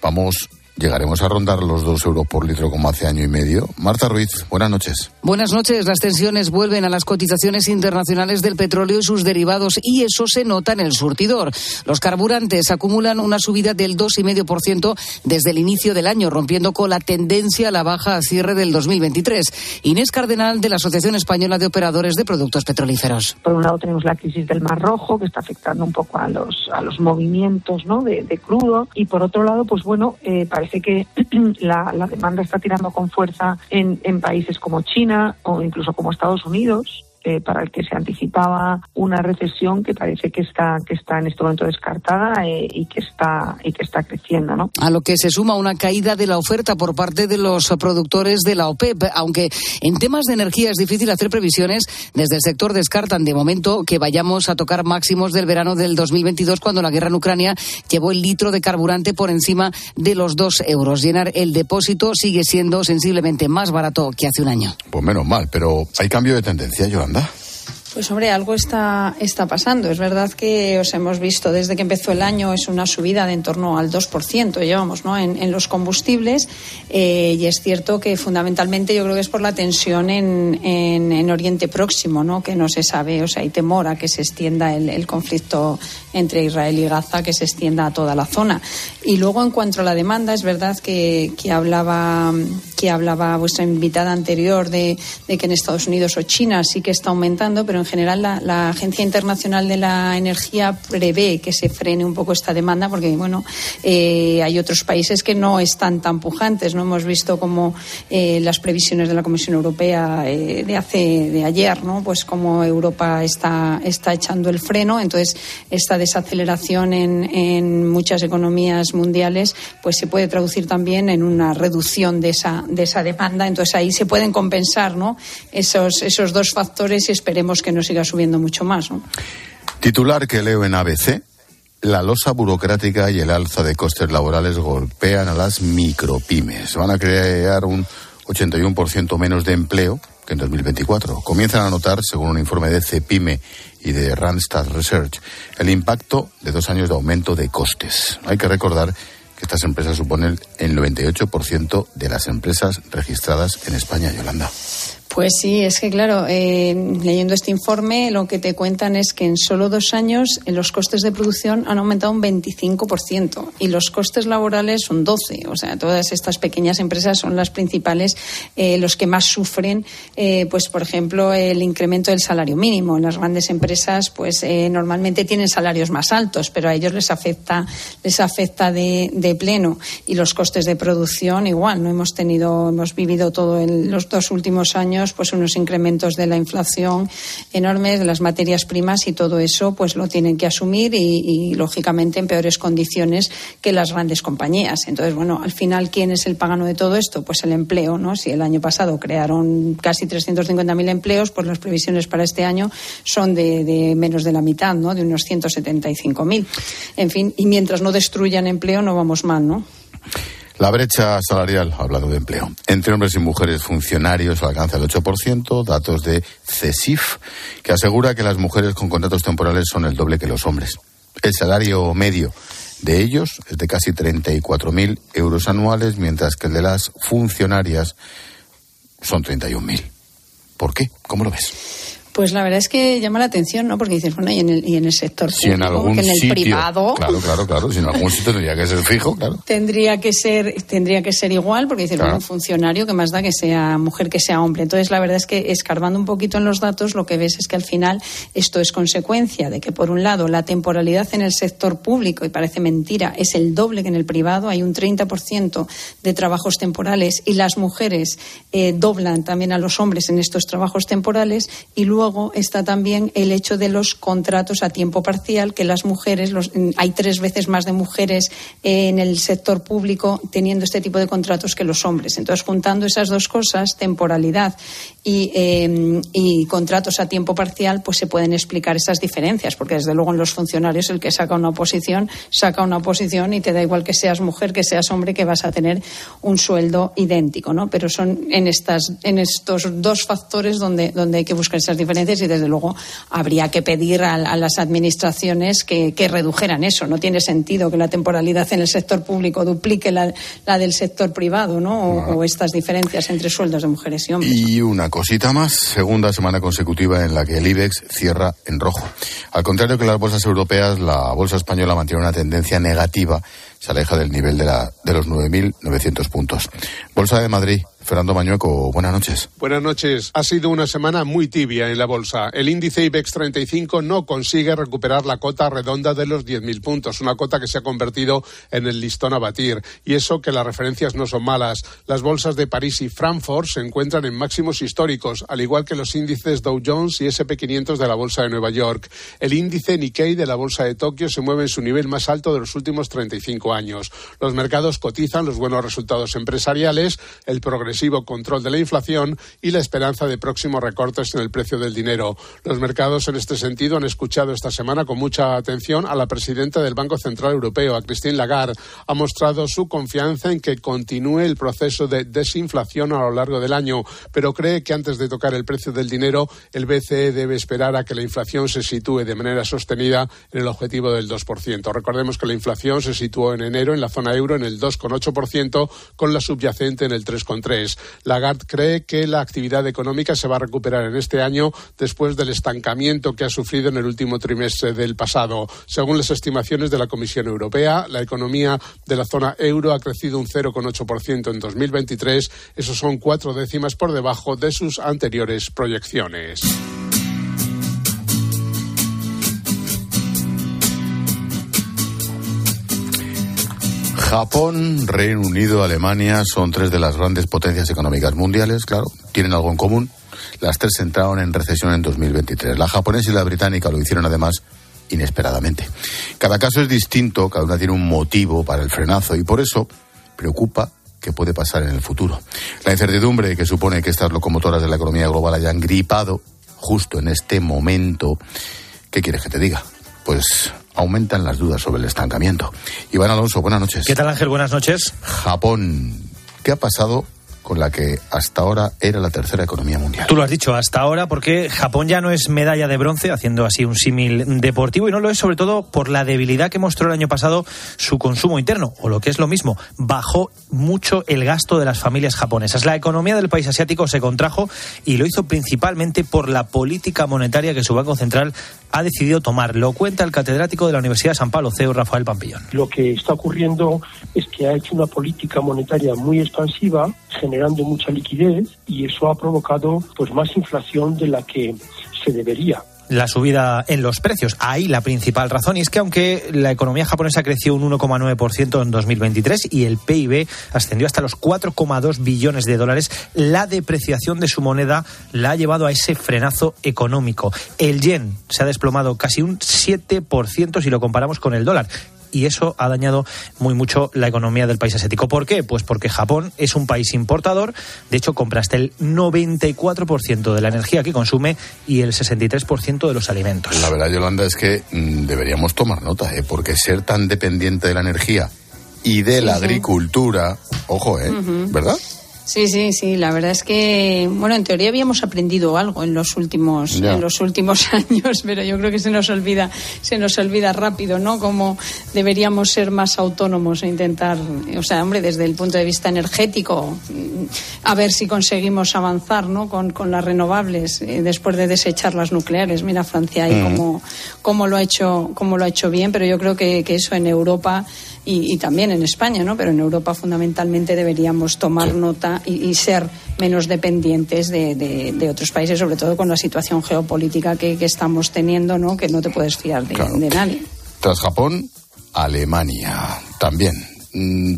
Vamos llegaremos a rondar los dos euros por litro como hace año y medio. Marta Ruiz, buenas noches.
Buenas noches. Las tensiones vuelven a las cotizaciones internacionales del petróleo y sus derivados y eso se nota en el surtidor. Los carburantes acumulan una subida del 2,5% desde el inicio del año, rompiendo con la tendencia a la baja a cierre del 2023. Inés Cardenal, de la Asociación Española de Operadores de Productos Petrolíferos.
Por un lado tenemos la crisis del Mar Rojo, que está afectando un poco a los, a los movimientos ¿no? de, crudo, y por otro lado, pues bueno, eh, parece que la, la, demanda está tirando con fuerza en, en países como China o incluso como Estados Unidos eh, para el que se anticipaba una recesión que parece que está que está en este momento descartada eh, y que está y que está creciendo, ¿no?
A lo que se suma una caída de la oferta por parte de los productores de la OPEP, aunque en temas de energía es difícil hacer previsiones, desde el sector descartan de momento que vayamos a tocar máximos del verano del 2022 cuando la guerra en Ucrania llevó el litro de carburante por encima de los dos euros. Llenar el depósito sigue siendo sensiblemente más barato que hace un año.
Pues menos mal, pero hay cambio de tendencia, Yolanda. remember.
Pues hombre, algo está, está pasando. Es verdad que os hemos visto desde que empezó el año es una subida de en torno al 2%, llevamos ¿no? en, los combustibles eh, y es cierto que fundamentalmente yo creo que es por la tensión en, en, Oriente Próximo, ¿no? que no se sabe, o sea, hay temor a que se extienda el, el, conflicto entre Israel y Gaza, que se extienda a toda la zona. Y luego en cuanto a la demanda, es verdad que, que hablaba, que hablaba vuestra invitada anterior de, de que en Estados Unidos o China sí que está aumentando, pero en general la, Agencia Internacional de la Energía prevé que se frene un poco esta demanda porque, bueno, eh, hay otros países que no están tan pujantes. No hemos visto como eh, las previsiones de la Comisión Europea eh, de hace de ayer, ¿no? Pues como Europa está está echando el freno. Entonces esta desaceleración en, en muchas economías mundiales, pues se puede traducir también en una reducción de esa de esa demanda. Entonces ahí se pueden compensar, ¿no? Esos esos dos factores y esperemos que no siga subiendo mucho más. ¿no?
Titular que leo en ABC. La losa burocrática y el alza de costes laborales golpean a las micropymes. Van a crear un 81% menos de empleo que en 2024. Comienzan a notar, según un informe de CEPIME y de Randstad Research, el impacto de dos años de aumento de costes. Hay que recordar que estas empresas suponen el 98% de las empresas registradas en España, Yolanda.
Pues sí, es que claro, eh, leyendo este informe lo que te cuentan es que en solo dos años eh, los costes de producción han aumentado un 25% y los costes laborales un 12%. O sea, todas estas pequeñas empresas son las principales, eh, los que más sufren, pues por ejemplo, el incremento del salario mínimo. Las grandes empresas, pues normalmente tienen salarios más altos, pero a ellos les afecta, les afecta de, de pleno y los costes de producción igual. No hemos tenido, hemos vivido todo en los dos últimos años pues unos incrementos de la inflación enormes de las materias primas y todo eso pues lo tienen que asumir y, lógicamente en peores condiciones que las grandes compañías. Entonces, bueno, al final ¿quién es el pagano de todo esto? Pues el empleo, ¿no? Si el año pasado crearon casi 350.000 empleos, pues las previsiones para este año son de, de menos de la mitad, ¿no? De unos 175.000. En fin, y mientras no destruyan empleo no vamos mal, ¿no?
La brecha salarial, hablando de empleo, entre hombres y mujeres funcionarios alcanza el 8%, datos de CESIF, que asegura que las mujeres con contratos temporales son el doble que los hombres. El salario medio de ellos es de casi 34.000 euros anuales, mientras que el de las funcionarias son 31.000. ¿Por qué? ¿Cómo lo ves?
Pues la verdad es que llama la atención, ¿no? Porque dices, bueno, y en el, y en el sector
si en algún
que en el
sitio,
privado.
Claro, claro, claro. Si en algún sitio tendría que ser fijo, claro.
Tendría que ser, tendría que ser igual, porque dices, bueno, un funcionario que más da que sea mujer que sea hombre. Entonces, la verdad es que escarbando un poquito en los datos, lo que ves es que al final esto es consecuencia de que, por un lado, la temporalidad en el sector público, y parece mentira, es el doble que en el privado. Hay un 30% de trabajos temporales y las mujeres eh, doblan también a los hombres en estos trabajos temporales. Y luego luego está también el hecho de los contratos a tiempo parcial, que las mujeres, hay tres veces más de mujeres en el sector público teniendo este tipo de contratos que los hombres. Entonces, juntando esas dos cosas, temporalidad y, eh, y contratos a tiempo parcial, pues se pueden explicar esas diferencias, porque desde luego en los funcionarios el que saca una oposición, saca una oposición y te da igual que seas mujer, que seas hombre, que vas a tener un sueldo idéntico, ¿no? Pero son en estas, en estos dos factores donde, donde hay que buscar esas diferencias y desde luego habría que pedir a, las administraciones que, redujeran eso. No tiene sentido que la temporalidad en el sector público duplique la, del sector privado, ¿no? O, o, estas diferencias entre sueldos de mujeres y hombres.
Y una cosita más, segunda semana consecutiva en la que el IBEX cierra en rojo. Al contrario que las bolsas europeas, la bolsa española mantiene una tendencia negativa se aleja del nivel de, la, de los 9.900 puntos. Bolsa de Madrid, Fernando Mañueco, buenas noches.
Buenas noches. Ha sido una semana muy tibia en la bolsa. El índice IBEX 35 no consigue recuperar la cota redonda de los 10.000 puntos, una cota que se ha convertido en el listón a batir. Y eso que las referencias no son malas. Las bolsas de París y Frankfurt se encuentran en máximos históricos, al igual que los índices Dow Jones y SP500 de la bolsa de Nueva York. El índice Nikkei de la bolsa de Tokio se mueve en su nivel más alto de los últimos 35 años. Los mercados cotizan los buenos resultados empresariales, el progreso control de la inflación y la esperanza de próximos recortes en el precio del dinero. Los mercados en este sentido han escuchado esta semana con mucha atención a la presidenta del Banco Central Europeo, a Christine Lagarde. Ha mostrado su confianza en que continúe el proceso de desinflación a lo largo del año, pero cree que antes de tocar el precio del dinero, el BCE debe esperar a que la inflación se sitúe de manera sostenida en el objetivo del 2%. Recordemos que la inflación se situó en enero en la zona euro en el 2,8%, con la subyacente en el 3,3%. Lagarde cree que la actividad económica se va a recuperar en este año después del estancamiento que ha sufrido en el último trimestre del pasado. Según las estimaciones de la Comisión Europea, la economía de la zona euro ha crecido un 0,8% en 2023. Eso son cuatro décimas por debajo de sus anteriores proyecciones.
Japón, Reino Unido, Alemania son tres de las grandes potencias económicas mundiales, claro, tienen algo en común. Las tres entraron en recesión en 2023. La japonesa y la británica lo hicieron además inesperadamente. Cada caso es distinto, cada una tiene un motivo para el frenazo y por eso preocupa qué puede pasar en el futuro. La incertidumbre que supone que estas locomotoras de la economía global hayan gripado justo en este momento, ¿qué quieres que te diga? Pues aumentan las dudas sobre el estancamiento. Iván Alonso, buenas noches.
¿Qué tal Ángel? Buenas noches.
Japón. ¿Qué ha pasado con la que hasta ahora era la tercera economía mundial.
Tú lo has dicho, hasta ahora, porque Japón ya no es medalla de bronce, haciendo así un símil deportivo, y no lo es sobre todo por la debilidad que mostró el año pasado su consumo interno, o lo que es lo mismo, bajó mucho el gasto de las familias japonesas. La economía del país asiático se contrajo y lo hizo principalmente por la política monetaria que su Banco Central ha decidido tomar. Lo cuenta el catedrático de la Universidad de San Pablo, CEO Rafael Pampillón.
Lo que está ocurriendo es que ha hecho una política monetaria muy expansiva, generando mucha liquidez y eso ha provocado pues más inflación de la que se debería
la subida en los precios. Ahí la principal razón. Y es que aunque la economía japonesa creció un 1,9% en 2023 y el PIB ascendió hasta los 4,2 billones de dólares, la depreciación de su moneda la ha llevado a ese frenazo económico. El yen se ha desplomado casi un 7% si lo comparamos con el dólar y eso ha dañado muy mucho la economía del país asiático. ¿Por qué? Pues porque Japón es un país importador, de hecho compra hasta el 94% de la energía que consume y el 63% de los alimentos.
La verdad, Yolanda, es que mm, deberíamos tomar nota, ¿eh? porque ser tan dependiente de la energía y de la agricultura, ojo, ¿eh? ¿verdad?
Sí, sí, sí. La verdad es que, bueno, en teoría habíamos aprendido algo en los últimos, en los últimos años, pero yo creo que se nos olvida, se nos olvida rápido, ¿no? Como deberíamos ser más autónomos e intentar, o sea, hombre, desde el punto de vista energético, a ver si conseguimos avanzar, ¿no? Con, con las renovables eh, después de desechar las nucleares. Mira Francia ahí mm. cómo, lo ha hecho, cómo lo ha hecho bien, pero yo creo que, que eso en Europa y, también en España, ¿no? Pero en Europa fundamentalmente deberíamos tomar nota y, ser menos dependientes de, otros países, sobre todo con la situación geopolítica que, estamos teniendo, ¿no? Que no te puedes fiar de, de nadie.
Tras Japón, Alemania también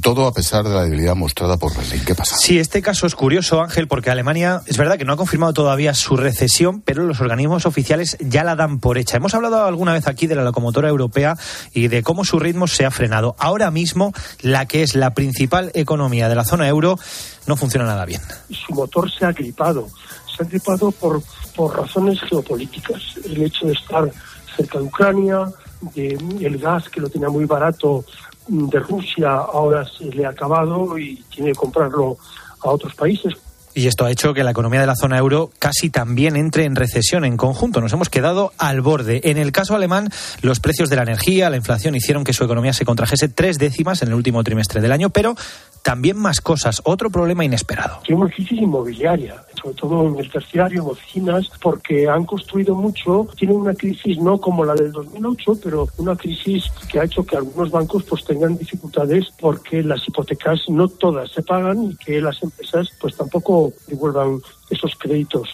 todo a pesar de la debilidad mostrada por Berlín. ¿Qué pasa?
Sí, este caso es curioso, Ángel, porque Alemania es verdad que no ha confirmado todavía su recesión, pero los organismos oficiales ya la dan por hecha. Hemos hablado alguna vez aquí de la locomotora europea y de cómo su ritmo se ha frenado. Ahora mismo, la que es la principal economía de la zona euro no funciona nada bien.
Su motor se ha gripado. Se ha gripado por, por razones geopolíticas. El hecho de estar cerca de Ucrania, de el gas que lo tenía muy barato de Rusia ahora se le ha acabado y tiene que comprarlo a otros países.
Y esto ha hecho que la economía de la zona euro casi también entre en recesión en conjunto. Nos hemos quedado al borde. En el caso alemán, los precios de la energía, la inflación hicieron que su economía se contrajese tres décimas en el último trimestre del año, pero también más cosas. Otro problema inesperado.
Tiene una crisis inmobiliaria, sobre todo en el terciario, oficinas, porque han construido mucho. Tienen una crisis no como la del 2008, pero una crisis que ha hecho que algunos bancos pues tengan dificultades porque las hipotecas no todas se pagan y que las empresas pues tampoco devuelvan esos créditos.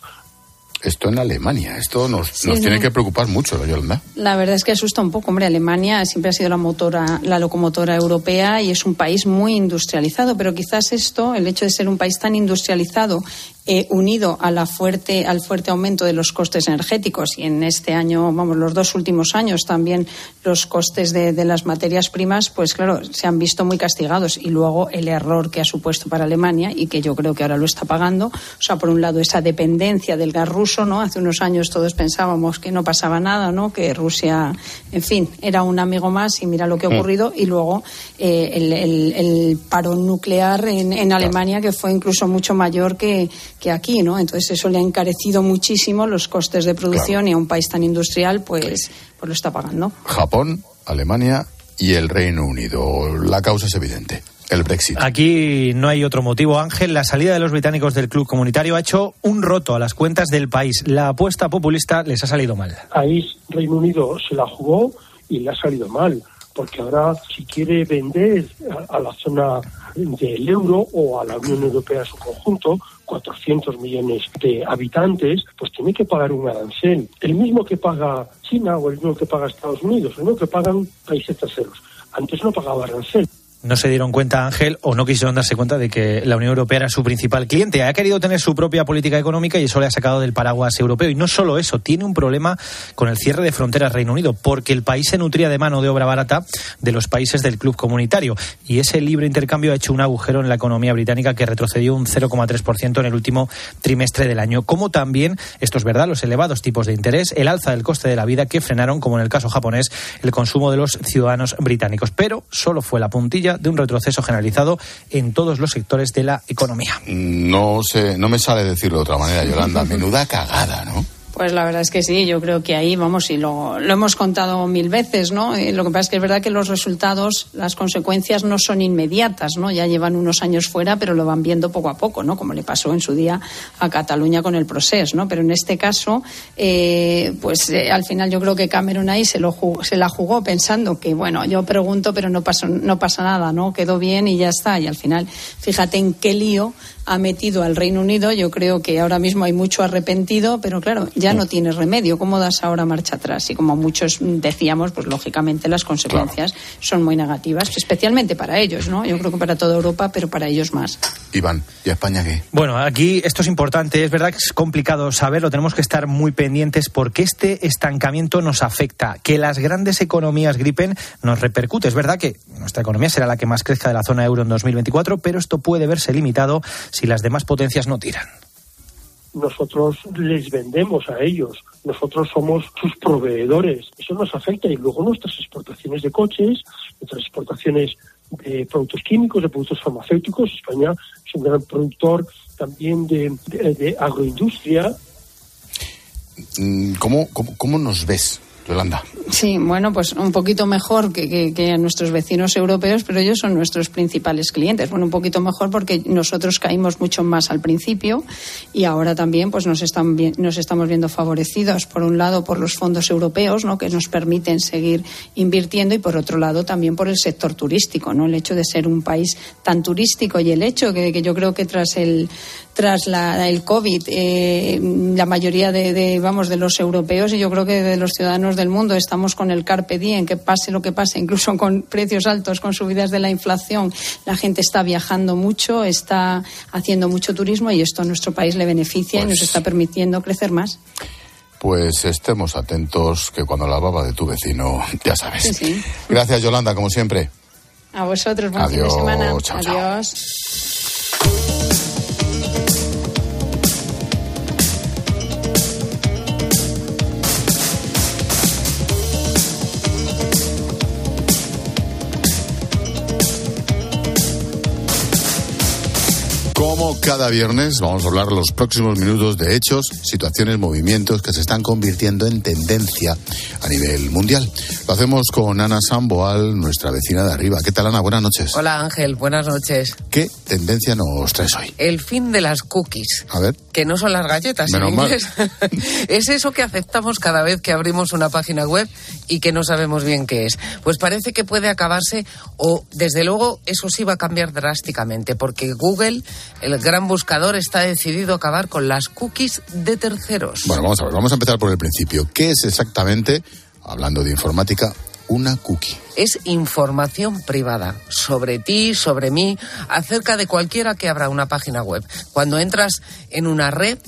Esto en Alemania, esto nos, nos tiene que preocupar mucho, Yolanda.
La verdad es que asusta un poco. Hombre, Alemania siempre ha sido la motora, la locomotora europea y es un país muy industrializado, pero quizás esto, el hecho de ser un país tan industrializado eh, unido a la fuerte, al fuerte aumento de los costes energéticos y en este año, vamos, los dos últimos años también los costes de, de, las materias primas, pues claro, se han visto muy castigados. Y luego el error que ha supuesto para Alemania y que yo creo que ahora lo está pagando. O sea, por un lado, esa dependencia del gas ruso, ¿no? Hace unos años todos pensábamos que no pasaba nada, ¿no? Que Rusia, en fin, era un amigo más y mira lo que ha ocurrido. Y luego eh, el, el, el, parón nuclear en, en Alemania, que fue incluso mucho mayor que que aquí, ¿no? Entonces eso le ha encarecido muchísimo los costes de producción claro. y a un país tan industrial, pues, pues lo está pagando.
Japón, Alemania y el Reino Unido. La causa es evidente. El Brexit.
Aquí no hay otro motivo, Ángel. La salida de los británicos del club comunitario ha hecho un roto a las cuentas del país. La apuesta populista les ha salido mal.
Ahí Reino Unido se la jugó y le ha salido mal, porque ahora si quiere vender a, a la zona del euro o a la Unión Europea en su conjunto, 400 millones de habitantes, pues tiene que pagar un arancel. El mismo que paga China o el mismo que paga Estados Unidos, el mismo que pagan países terceros. Antes no pagaba arancel
no se dieron cuenta, Ángel, o no quisieron darse cuenta de que la Unión Europea era su principal cliente. Ha querido tener su propia política económica y eso le ha sacado del paraguas europeo. Y no solo eso, tiene un problema con el cierre de fronteras Reino Unido, porque el país se nutría de mano de obra barata de los países del club comunitario. Y ese libre intercambio ha hecho un agujero en la economía británica que retrocedió un 0,3% en el último trimestre del año. Como también, esto es verdad, los elevados tipos de interés, el alza del coste de la vida que frenaron, como en el caso japonés, el consumo de los ciudadanos británicos. Pero solo fue la puntilla de un retroceso generalizado en todos los sectores de la economía.
No sé, no me sale decirlo de otra manera, Yolanda. Menuda cagada, ¿no?
Pues la verdad es que sí, yo creo que ahí, vamos, y lo, lo hemos contado mil veces, ¿no? Eh, lo que pasa es que es verdad que los resultados, las consecuencias no son inmediatas, ¿no? Ya llevan unos años fuera, pero lo van viendo poco a poco, ¿no? Como le pasó en su día a Cataluña con el proceso, ¿no? Pero en este caso, eh, pues eh, al final yo creo que Cameron ahí se, lo se la jugó pensando que, bueno, yo pregunto, pero no, pasó, no pasa nada, ¿no? Quedó bien y ya está. Y al final, fíjate en qué lío ha metido al Reino Unido. Yo creo que ahora mismo hay mucho arrepentido, pero claro, ya no tiene remedio. ¿Cómo das ahora marcha atrás? Y como muchos decíamos, pues lógicamente las consecuencias claro. son muy negativas, especialmente para ellos, ¿no? Yo creo que para toda Europa, pero para ellos más.
Iván, ¿y España qué?
Bueno, aquí esto es importante. Es verdad que es complicado saberlo. Tenemos que estar muy pendientes porque este estancamiento nos afecta. Que las grandes economías gripen nos repercute. Es verdad que nuestra economía será la que más crezca de la zona euro en 2024, pero esto puede verse limitado si las demás potencias no tiran.
Nosotros les vendemos a ellos, nosotros somos sus proveedores. Eso nos afecta y luego nuestras exportaciones de coches, nuestras exportaciones de productos químicos, de productos farmacéuticos. España es un gran productor también de, de, de agroindustria.
¿Cómo, cómo, ¿Cómo nos ves? Yolanda.
Sí, bueno, pues un poquito mejor que, que, que, nuestros vecinos europeos, pero ellos son nuestros principales clientes. Bueno, un poquito mejor porque nosotros caímos mucho más al principio y ahora también pues nos, están, nos estamos viendo favorecidos, por un lado, por los fondos europeos, ¿no? que nos permiten seguir invirtiendo y por otro lado también por el sector turístico, ¿no? el hecho de ser un país tan turístico y el hecho que, que yo creo que tras el, tras la, el COVID, eh, la mayoría de, de, vamos, de los europeos y yo creo que de los ciudadanos del mundo estamos con el carpe diem, que pase lo que pase, incluso con precios altos, con subidas de la inflación, la gente está viajando mucho, está haciendo mucho turismo y esto a nuestro país le beneficia pues, y nos está permitiendo crecer más.
Pues estemos atentos que cuando la baba de tu vecino, ya sabes.
Sí, sí.
Gracias, Yolanda, como siempre.
A vosotros, buen
Adiós,
fin de semana.
chao,
Adiós.
Chao. Cada viernes vamos a hablar los próximos minutos de hechos, situaciones, movimientos que se están convirtiendo en tendencia a nivel mundial. Lo hacemos con Ana Samboal, nuestra vecina de arriba. ¿Qué tal Ana? Buenas noches.
Hola Ángel, buenas noches.
¿Qué tendencia nos traes hoy?
El fin de las cookies.
A ver.
Que no son las galletas
Menos
en
mal.
inglés. es eso que aceptamos cada vez que abrimos una página web y que no sabemos bien qué es. Pues parece que puede acabarse o desde luego eso sí va a cambiar drásticamente porque Google, el gran buscador, está decidido a acabar con las cookies de terceros.
Bueno, vamos a ver, vamos a empezar por el principio. ¿Qué es exactamente, hablando de informática, una cookie?
es información privada sobre ti, sobre mí, acerca de cualquiera que abra una página web. Cuando entras en una red,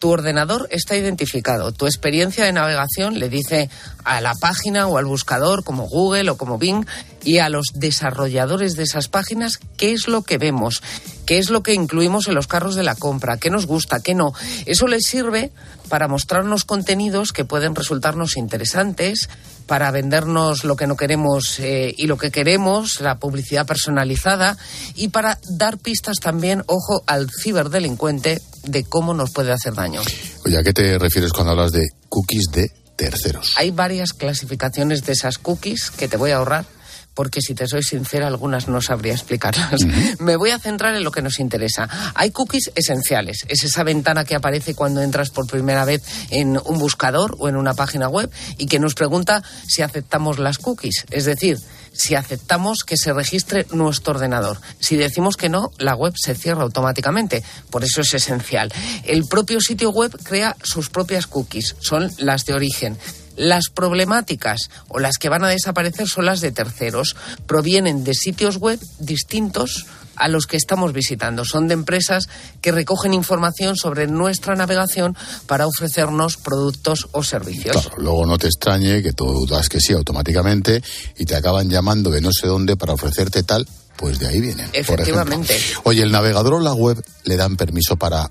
tu ordenador está identificado. Tu experiencia de navegación le dice a la página o al buscador como Google o como Bing y a los desarrolladores de esas páginas qué es lo que vemos, qué es lo que incluimos en los carros de la compra, qué nos gusta, qué no. Eso les sirve para mostrarnos contenidos que pueden resultarnos interesantes, para vendernos lo que no queremos eh, y lo que queremos, la publicidad personalizada y para dar pistas también, ojo, al ciberdelincuente de cómo nos puede hacer daño.
Oye, ¿a qué te refieres cuando hablas de cookies de terceros?
Hay varias clasificaciones de esas cookies que te voy a ahorrar porque si te soy sincera, algunas no sabría explicarlas. Me voy a centrar en lo que nos interesa. Hay cookies esenciales. Es esa ventana que aparece cuando entras por primera vez en un buscador o en una página web y que nos pregunta si aceptamos las cookies. Es decir, si aceptamos que se registre nuestro ordenador. Si decimos que no, la web se cierra automáticamente. Por eso es esencial. El propio sitio web crea sus propias cookies. Son las de origen. Las problemáticas o las que van a desaparecer son las de terceros. Provienen de sitios web distintos a los que estamos visitando. Son de empresas que recogen información sobre nuestra navegación para ofrecernos productos o servicios.
Claro, luego no te extrañe que tú das que sí automáticamente y te acaban llamando de no sé dónde para ofrecerte tal, pues de ahí vienen. por.
Efectivamente.
Oye, el navegador o la web le dan permiso para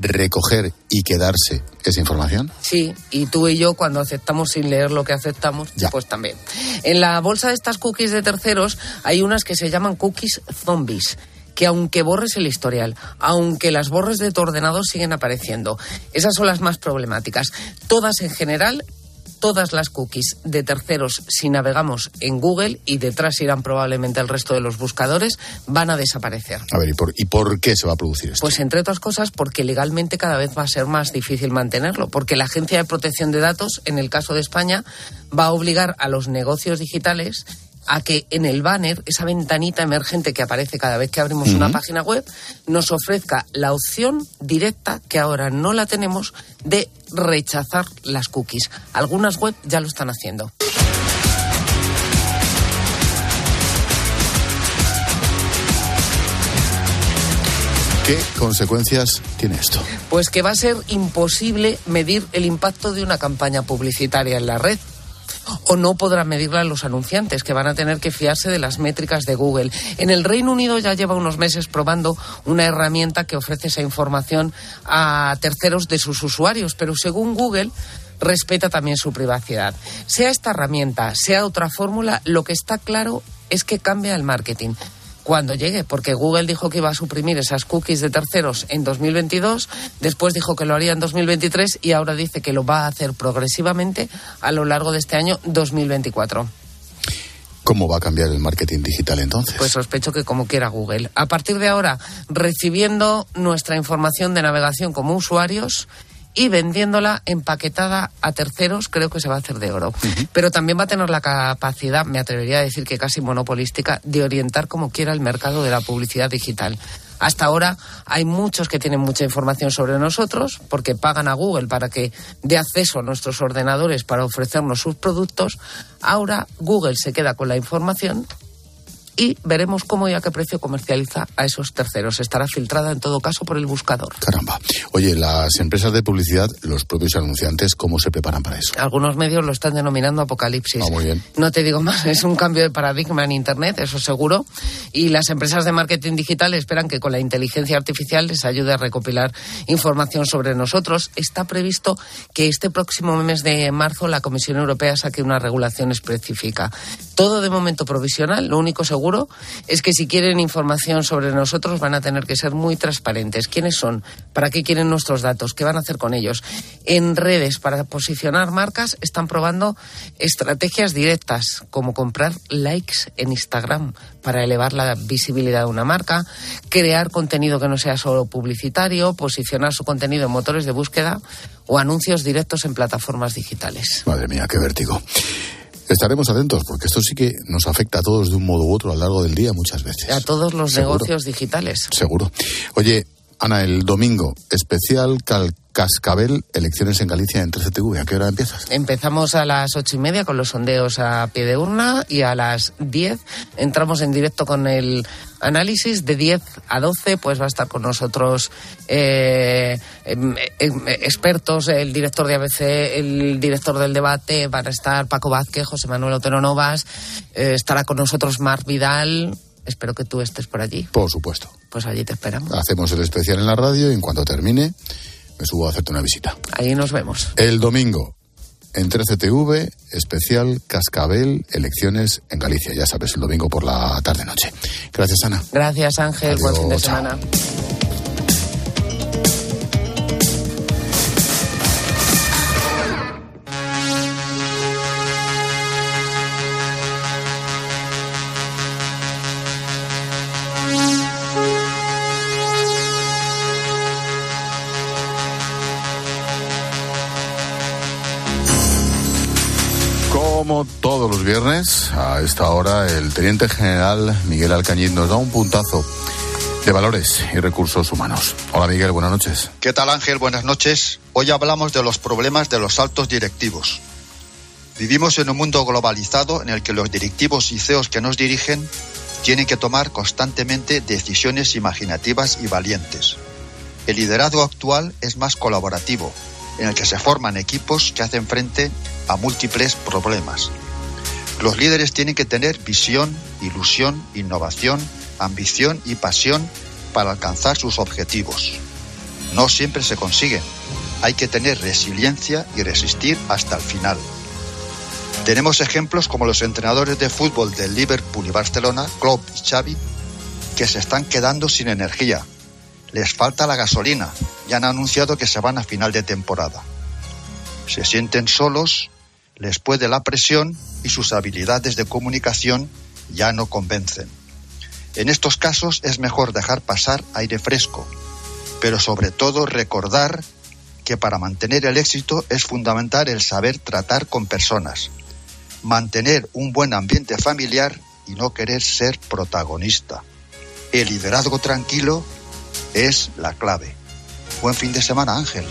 recoger y quedarse esa información.
Sí, y tú y yo cuando aceptamos sin leer lo que aceptamos, pues también. En la bolsa de estas cookies de terceros hay unas que se llaman cookies zombies que aunque borres el historial, aunque las borres de tu ordenador siguen apareciendo. Esas son las más problemáticas. Todas en general todas las cookies de terceros, si navegamos en Google y detrás irán probablemente el resto de los buscadores, van a desaparecer.
A ver, ¿y por, ¿y por qué se va a producir esto?
Pues entre otras cosas porque legalmente cada vez va a ser más difícil mantenerlo, porque la Agencia de Protección de Datos, en el caso de España, va a obligar a los negocios digitales a que en el banner, esa ventanita emergente que aparece cada vez que abrimos una página web, nos ofrezca la opción directa, que ahora no la tenemos, de rechazar las cookies. Algunas web ya lo están haciendo.
¿Qué consecuencias tiene esto?
Pues que va a ser imposible medir el impacto de una campaña publicitaria en la red. O no podrán medirla los anunciantes, que van a tener que fiarse de las métricas de Google. En el Reino Unido ya lleva unos meses probando una herramienta que ofrece esa información a terceros de sus usuarios, pero según Google respeta también su privacidad. Sea esta herramienta, sea otra fórmula, lo que está claro es que cambia el marketing cuando llegue, porque Google dijo que iba a suprimir esas cookies de terceros en 2022, después dijo que lo haría en 2023 y ahora dice que lo va a hacer progresivamente a lo largo de este año 2024.
¿Cómo va a cambiar el marketing digital entonces?
Pues sospecho que como quiera Google. A partir de ahora, recibiendo nuestra información de navegación como usuarios y vendiéndola empaquetada a terceros, creo que se va a hacer de oro. Pero también va a tener la capacidad, me atrevería a decir que casi monopolística, de orientar como quiera el mercado de la publicidad digital. Hasta ahora hay muchos que tienen mucha información sobre nosotros porque pagan a Google para que dé acceso a nuestros ordenadores para ofrecernos sus productos. Ahora Google se queda con la información y veremos cómo y a qué precio comercializa a esos terceros. Estará filtrada en todo caso por el buscador.
Caramba. Oye, las empresas de publicidad, los propios anunciantes, ¿cómo se preparan para eso?
Algunos medios lo están denominando apocalipsis.
Ah, muy bien.
No te digo más, es un cambio de paradigma en Internet, eso seguro. Y las empresas de marketing digital esperan que con la inteligencia artificial les ayude a recopilar información sobre nosotros. Está previsto que este próximo mes de marzo la Comisión Europea saque una regulación específica. Todo de momento provisional, lo único seguro es que si quieren información sobre nosotros van a tener que ser muy transparentes. ¿Quiénes son? ¿Para qué quieren nuestros datos? ¿Qué van a hacer con ellos? En redes, para posicionar marcas, están probando estrategias directas, como comprar likes en Instagram para elevar la visibilidad de una marca, crear contenido que no sea solo publicitario, posicionar su contenido en motores de búsqueda o anuncios directos en plataformas digitales.
Madre mía, qué vértigo. Estaremos atentos porque esto sí que nos afecta a todos de un modo u otro a lo largo del día muchas veces.
A todos los
Seguro.
negocios digitales.
Seguro. Oye, Ana, el domingo, especial Cal Cascabel, elecciones en Galicia en 13TV. ¿A qué hora empiezas?
Empezamos a las ocho y media con los sondeos a pie de urna y a las diez entramos en directo con el análisis. De 10 a 12 pues va a estar con nosotros eh, em, em, expertos, el director de ABC, el director del debate, van a estar Paco Vázquez, José Manuel Otero Novas, eh, estará con nosotros Mar Vidal. Espero que tú estés por allí.
Por supuesto.
Pues allí te esperamos.
Hacemos el especial en la radio y en cuanto termine me subo a hacerte una visita.
Ahí nos vemos.
El domingo, en 13TV, especial Cascabel, elecciones en Galicia. Ya sabes, el domingo por la tarde-noche. Gracias, Ana.
Gracias Ángel, buen fin de
Adiós, chao.
semana.
A esta hora, el teniente general Miguel Alcañiz nos da un puntazo de valores y recursos humanos. Hola, Miguel, buenas noches.
¿Qué tal Ángel? Buenas noches. Hoy hablamos de los problemas de los altos directivos. Vivimos en un mundo globalizado en el que los directivos y CEOs que nos dirigen tienen que tomar constantemente decisiones imaginativas y valientes. El liderazgo actual es más colaborativo, en el que se forman equipos que hacen frente a múltiples problemas. Los líderes tienen que tener visión, ilusión, innovación, ambición y pasión para alcanzar sus objetivos. No siempre se consiguen. Hay que tener resiliencia y resistir hasta el final. Tenemos ejemplos como los entrenadores de fútbol del Liverpool y Barcelona, Klopp y Xavi, que se están quedando sin energía. Les falta la gasolina y han anunciado que se van a final de temporada. Se sienten solos, les puede la presión y sus habilidades de comunicación ya no convencen. En estos casos es mejor dejar pasar aire fresco, pero sobre todo recordar que para mantener el éxito es fundamental el saber tratar con personas, mantener un buen ambiente familiar y no querer ser protagonista. El liderazgo tranquilo es la clave. Buen fin de semana, Ángel.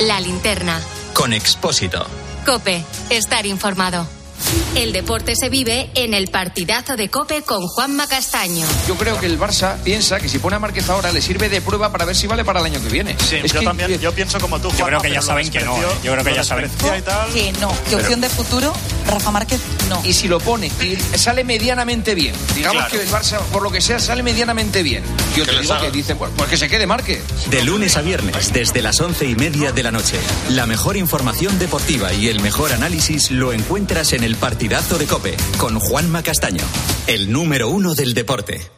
La linterna.
Con Expósito.
Cope, estar informado. El deporte se vive en el partidazo de Cope con Juanma Castaño.
Yo creo que el Barça piensa que si pone a Márquez ahora le sirve de prueba para ver si vale para el año que viene. Es
yo
que-
también, yo pienso como tú.
Yo creo que ya saben que no, ¿eh? Yo creo que ya saben.
desprecia y tal.
Que no, que opción de futuro, Rafa Márquez no.
Y si lo pone y sale medianamente bien, digamos
Claro.
que el Barça, por lo que sea, sale medianamente bien. Yo te digo que dice, pues, pues que se quede Márquez.
De lunes a viernes, desde las once y media de la noche. La mejor información deportiva y el mejor análisis lo encuentras en el partidazo de Cope con Juanma Castaño, el número uno del deporte.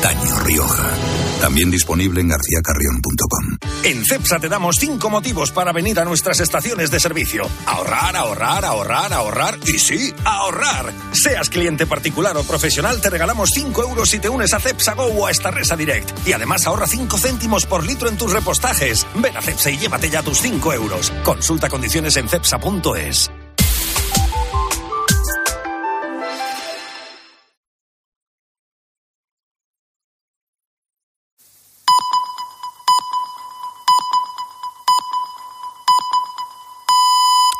Antaño Rioja. También disponible en garcíacarrión.com.
En CEPSA te damos cinco motivos para venir a nuestras estaciones de servicio. Ahorrar, ahorrar, ahorrar, ahorrar y sí, ahorrar. Seas cliente particular o profesional, te regalamos 5 euros si te unes a CEPSA Go o a esta Resa Direct. Y además ahorra 5 céntimos por litro en tus repostajes. Ven a CEPSA y llévate ya tus 5 euros. Consulta condiciones en CEPSA.es.